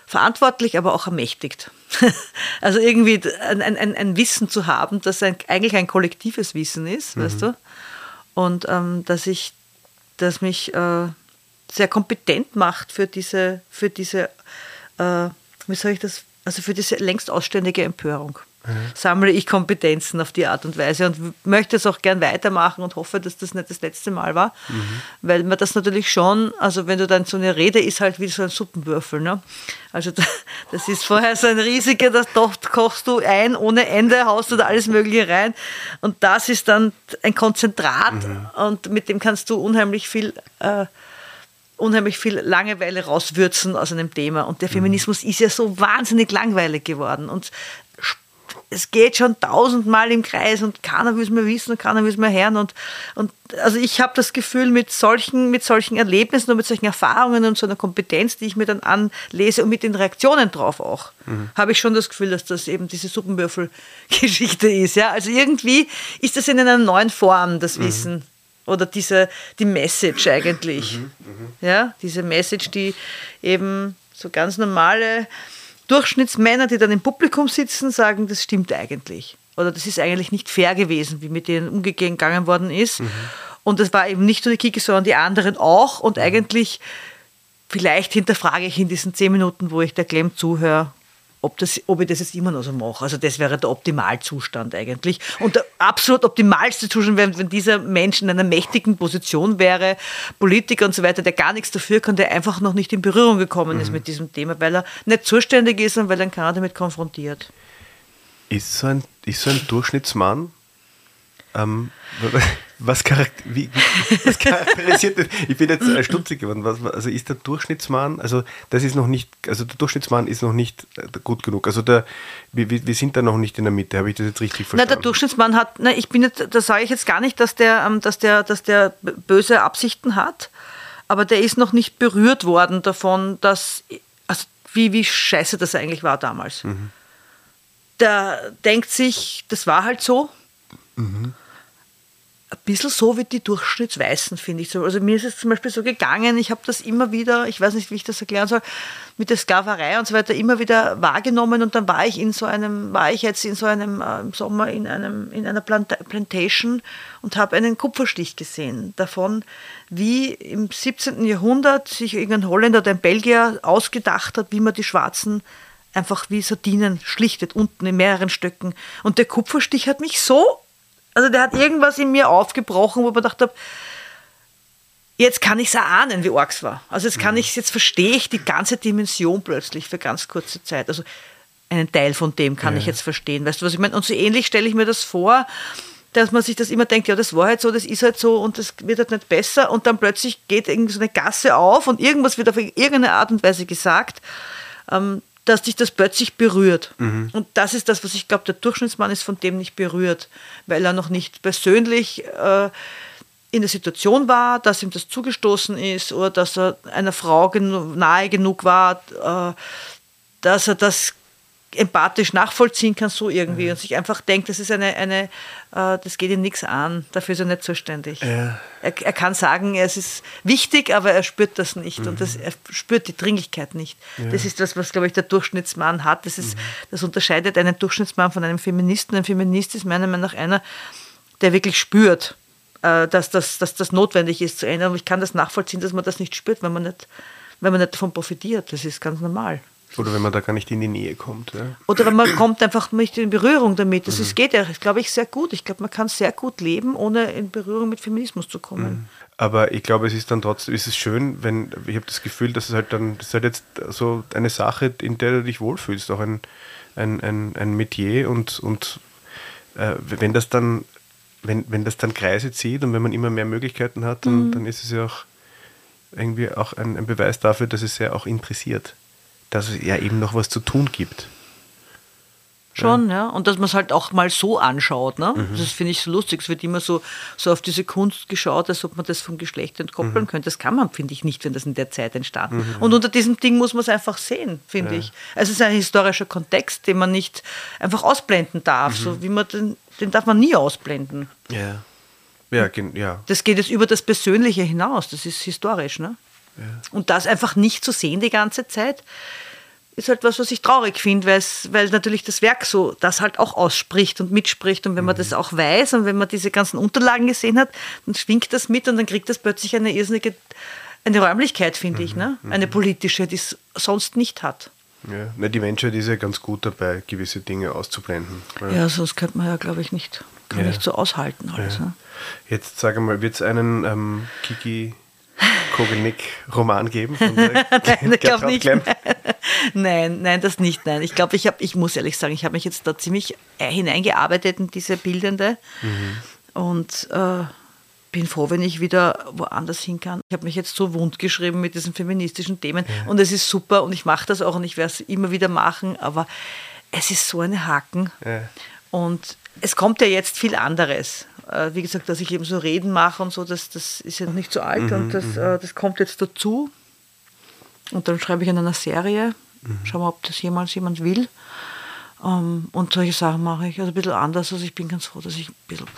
Speaker 1: verantwortlich, aber auch ermächtigt. also irgendwie ein, ein, ein, Wissen zu haben, das ein, eigentlich ein kollektives Wissen ist, mhm. weißt du? Und ähm, dass ich, dass mich äh, sehr kompetent macht für diese, für diese äh, wie soll ich das, also für diese längst ausständige Empörung. Mhm. Sammle ich Kompetenzen auf die Art und Weise und möchte es auch gern weitermachen und hoffe, dass das nicht das letzte Mal war, mhm. weil man das natürlich schon, also wenn du dann so eine Rede ist halt wie so ein Suppenwürfel, ne? Also das ist vorher so ein riesiger, das kochst du ein ohne Ende, haust du da alles Mögliche rein und das ist dann ein Konzentrat mhm. und mit dem kannst du unheimlich viel äh, unheimlich viel Langeweile rauswürzen aus einem Thema. Und der mhm. Feminismus ist ja so wahnsinnig langweilig geworden. Und es geht schon tausendmal im Kreis und keiner will es mehr wissen und keiner will es mehr hören. Und, und also ich habe das Gefühl, mit solchen, mit solchen Erlebnissen und mit solchen Erfahrungen und so einer Kompetenz, die ich mir dann anlese und mit den Reaktionen drauf auch, mhm. habe ich schon das Gefühl, dass das eben diese Suppenwürfel-Geschichte ist. Ja? Also irgendwie ist das in einer neuen Form, das mhm. Wissen oder diese, die Message eigentlich. Mhm, mh. Ja, diese Message, die eben so ganz normale Durchschnittsmänner, die dann im Publikum sitzen, sagen, das stimmt eigentlich. Oder das ist eigentlich nicht fair gewesen, wie mit denen umgegangen worden ist. Mhm. Und das war eben nicht nur die Kiki, sondern die anderen auch. Und eigentlich, vielleicht hinterfrage ich in diesen zehn Minuten, wo ich der Clem zuhöre, ob, das, ob ich das jetzt immer noch so mache. Also das wäre der Optimalzustand eigentlich. Und der absolut optimalste Zustand wäre, wenn dieser Mensch in einer mächtigen Position wäre, Politiker und so weiter, der gar nichts dafür kann, der einfach noch nicht in Berührung gekommen mhm. ist mit diesem Thema, weil er nicht zuständig ist und weil er keiner damit konfrontiert.
Speaker 3: Ist so ein, ist so ein Durchschnittsmann Ähm, was, charakter wie, was, charakterisiert das? Ich bin jetzt äh, stutzig geworden. Was, also ist der Durchschnittsmann, also das ist noch nicht, also der Durchschnittsmann ist noch nicht äh, gut genug. Also der, wir, wir sind da noch nicht in der Mitte, habe ich das jetzt richtig verstanden?
Speaker 1: Na, der Durchschnittsmann hat, na, ich bin jetzt, da sage ich jetzt gar nicht, dass der, ähm, dass der, dass der böse Absichten hat, aber der ist noch nicht berührt worden davon, dass, also wie, wie scheiße das eigentlich war damals. Mhm. Der denkt sich, das war halt so. Mhm ein bisschen so wie die Durchschnittsweißen, finde ich so. Also mir ist es zum Beispiel so gegangen, ich habe das immer wieder, ich weiß nicht, wie ich das erklären soll, mit der Sklaverei und so weiter immer wieder wahrgenommen und dann war ich in so einem, war ich jetzt in so einem äh, im Sommer in einem, in einer Planta Plantation und habe einen Kupferstich gesehen davon, wie im 17. Jahrhundert sich irgendein Holländer oder ein Belgier ausgedacht hat, wie man die Schwarzen einfach wie Sardinen schlichtet, unten in mehreren Stöcken. Und der Kupferstich hat mich so also der hat irgendwas in mir aufgebrochen, wo ich mir gedacht habe, jetzt kann ich es erahnen, wie arg es war. Also jetzt kann mhm. ich jetzt verstehe ich die ganze Dimension plötzlich für ganz kurze Zeit. Also einen Teil von dem kann ja. ich jetzt verstehen. Weißt du, was ich meine? Und so ähnlich stelle ich mir das vor, dass man sich das immer denkt, ja, das war halt so, das ist halt so und das wird halt nicht besser und dann plötzlich geht irgendwie so eine Gasse auf und irgendwas wird auf irgendeine Art und Weise gesagt. Ähm, dass dich das plötzlich berührt. Mhm. Und das ist das, was ich glaube, der Durchschnittsmann ist von dem nicht berührt, weil er noch nicht persönlich äh, in der Situation war, dass ihm das zugestoßen ist oder dass er einer Frau genu nahe genug war, äh, dass er das empathisch nachvollziehen kann, so irgendwie, mhm. und sich einfach denkt, das ist eine, eine äh, das geht ihm nichts an, dafür ist er nicht zuständig. Ja. Er, er, kann sagen, es ist wichtig, aber er spürt das nicht mhm. und das, er spürt die Dringlichkeit nicht. Ja. Das ist das, was, glaube ich, der Durchschnittsmann hat. Das, ist, mhm. das unterscheidet einen Durchschnittsmann von einem Feministen. Ein Feminist ist meiner Meinung nach einer, der wirklich spürt, äh, dass, das, dass das notwendig ist zu ändern. Und ich kann das nachvollziehen, dass man das nicht spürt, wenn man nicht, wenn man nicht davon profitiert. Das ist ganz normal.
Speaker 3: Oder wenn man da gar nicht in die Nähe kommt. Ja.
Speaker 1: Oder wenn man kommt einfach nicht in Berührung damit. Das mhm. ist, geht ja, glaube ich, sehr gut. Ich glaube, man kann sehr gut leben, ohne in Berührung mit Feminismus zu kommen. Mhm.
Speaker 3: Aber ich glaube, es ist dann trotzdem, ist es schön, wenn, ich habe das Gefühl, dass es halt dann, das ist halt jetzt so eine Sache, in der du dich wohlfühlst, auch ein, ein, ein, ein Metier und, und äh, wenn das dann, wenn, wenn das dann Kreise zieht und wenn man immer mehr Möglichkeiten hat, dann, mhm. dann ist es ja auch irgendwie auch ein, ein Beweis dafür, dass es sehr auch interessiert dass es ja eben noch was zu tun gibt.
Speaker 1: Schon, ja. ja. Und dass man es halt auch mal so anschaut. Ne? Mhm. Das finde ich so lustig. Es wird immer so, so auf diese Kunst geschaut, als ob man das vom Geschlecht entkoppeln mhm. könnte. Das kann man, finde ich, nicht, wenn das in der Zeit entstanden ist. Mhm. Und unter diesem Ding muss man es einfach sehen, finde ja. ich. Also es ist ein historischer Kontext, den man nicht einfach ausblenden darf. So mhm. wie man den, den darf man nie ausblenden.
Speaker 3: Ja. Ja, ja.
Speaker 1: Das geht jetzt über das Persönliche hinaus. Das ist historisch. Ne? Ja. Und das einfach nicht zu sehen die ganze Zeit, ist halt was, was ich traurig finde, weil natürlich das Werk so das halt auch ausspricht und mitspricht. Und wenn man mhm. das auch weiß und wenn man diese ganzen Unterlagen gesehen hat, dann schwingt das mit und dann kriegt das plötzlich eine irrsinnige eine Räumlichkeit, finde mhm. ich, ne? Mhm. eine politische, die es sonst nicht hat.
Speaker 3: Ja, na, die Menschheit ist ja ganz gut dabei, gewisse Dinge auszublenden.
Speaker 1: Ja, sonst könnte man ja, glaube ich, nicht, ja. nicht so aushalten alles. Ja. Ne?
Speaker 3: Jetzt sage mal, wird es einen ähm, Kiki Kogelnick-Roman geben? nein,
Speaker 1: ich glaube nicht. Nein, nein, das nicht. Nein, ich glaube, ich habe, ich muss ehrlich sagen, ich habe mich jetzt da ziemlich äh, hineingearbeitet in diese Bildende mhm. und äh, bin froh, wenn ich wieder woanders hin kann. Ich habe mich jetzt so wund geschrieben mit diesen feministischen Themen ja. und es ist super und ich mache das auch und ich werde es immer wieder machen, aber es ist so eine Haken ja. und es kommt ja jetzt viel anderes. Äh, wie gesagt, dass ich eben so Reden mache und so, das, das ist ja nicht so alt mhm, und das, mhm. äh, das kommt jetzt dazu. Und dann schreibe ich in einer Serie, mhm. schauen wir, ob das jemals jemand will. Um, ähm, und solche Sachen mache ich. Also ein bisschen anders. Also ich bin ganz froh, dass ich ein bisschen.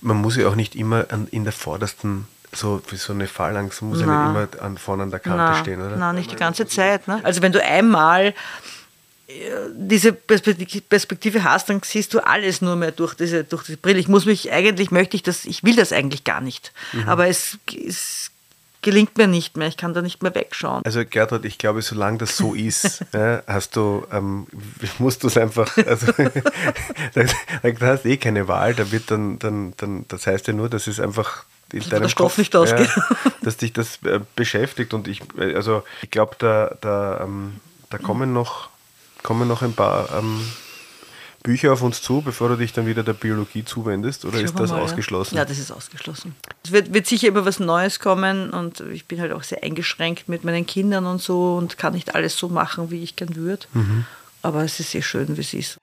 Speaker 3: Man muss ja auch nicht immer an, in der vordersten, so wie so eine Phalanx, muss ja nicht immer an, vorne an der Kante
Speaker 1: na,
Speaker 3: stehen, oder?
Speaker 1: Nein, nicht die ganze Zeit. Ne? Also wenn du einmal diese Perspektive hast, dann siehst du alles nur mehr durch diese, durch diese Brille. Ich muss mich eigentlich, möchte ich das, ich will das eigentlich gar nicht. Mhm. Aber es, es gelingt mir nicht mehr, ich kann da nicht mehr wegschauen.
Speaker 3: Also Gertrud, ich glaube, solange das so ist, ja, hast du, ähm, musst du es einfach, also da, da hast du eh keine Wahl, da wird dann, dann, dann, das heißt ja nur, dass es einfach in
Speaker 1: deinem der Stoff Kopf, nicht ausgeht. Ja,
Speaker 3: dass dich das äh, beschäftigt und ich, äh, also ich glaube, da, da, ähm, da kommen noch kommen noch ein paar ähm, Bücher auf uns zu, bevor du dich dann wieder der Biologie zuwendest? Oder
Speaker 1: Schauen
Speaker 3: ist das
Speaker 1: mal,
Speaker 3: ausgeschlossen?
Speaker 1: Ja. ja, das ist ausgeschlossen. Es wird, wird sicher immer was Neues kommen und ich bin halt auch sehr eingeschränkt mit meinen Kindern und so und kann nicht alles so machen, wie ich gern würde.
Speaker 3: Mhm.
Speaker 1: Aber es ist sehr schön, wie es ist.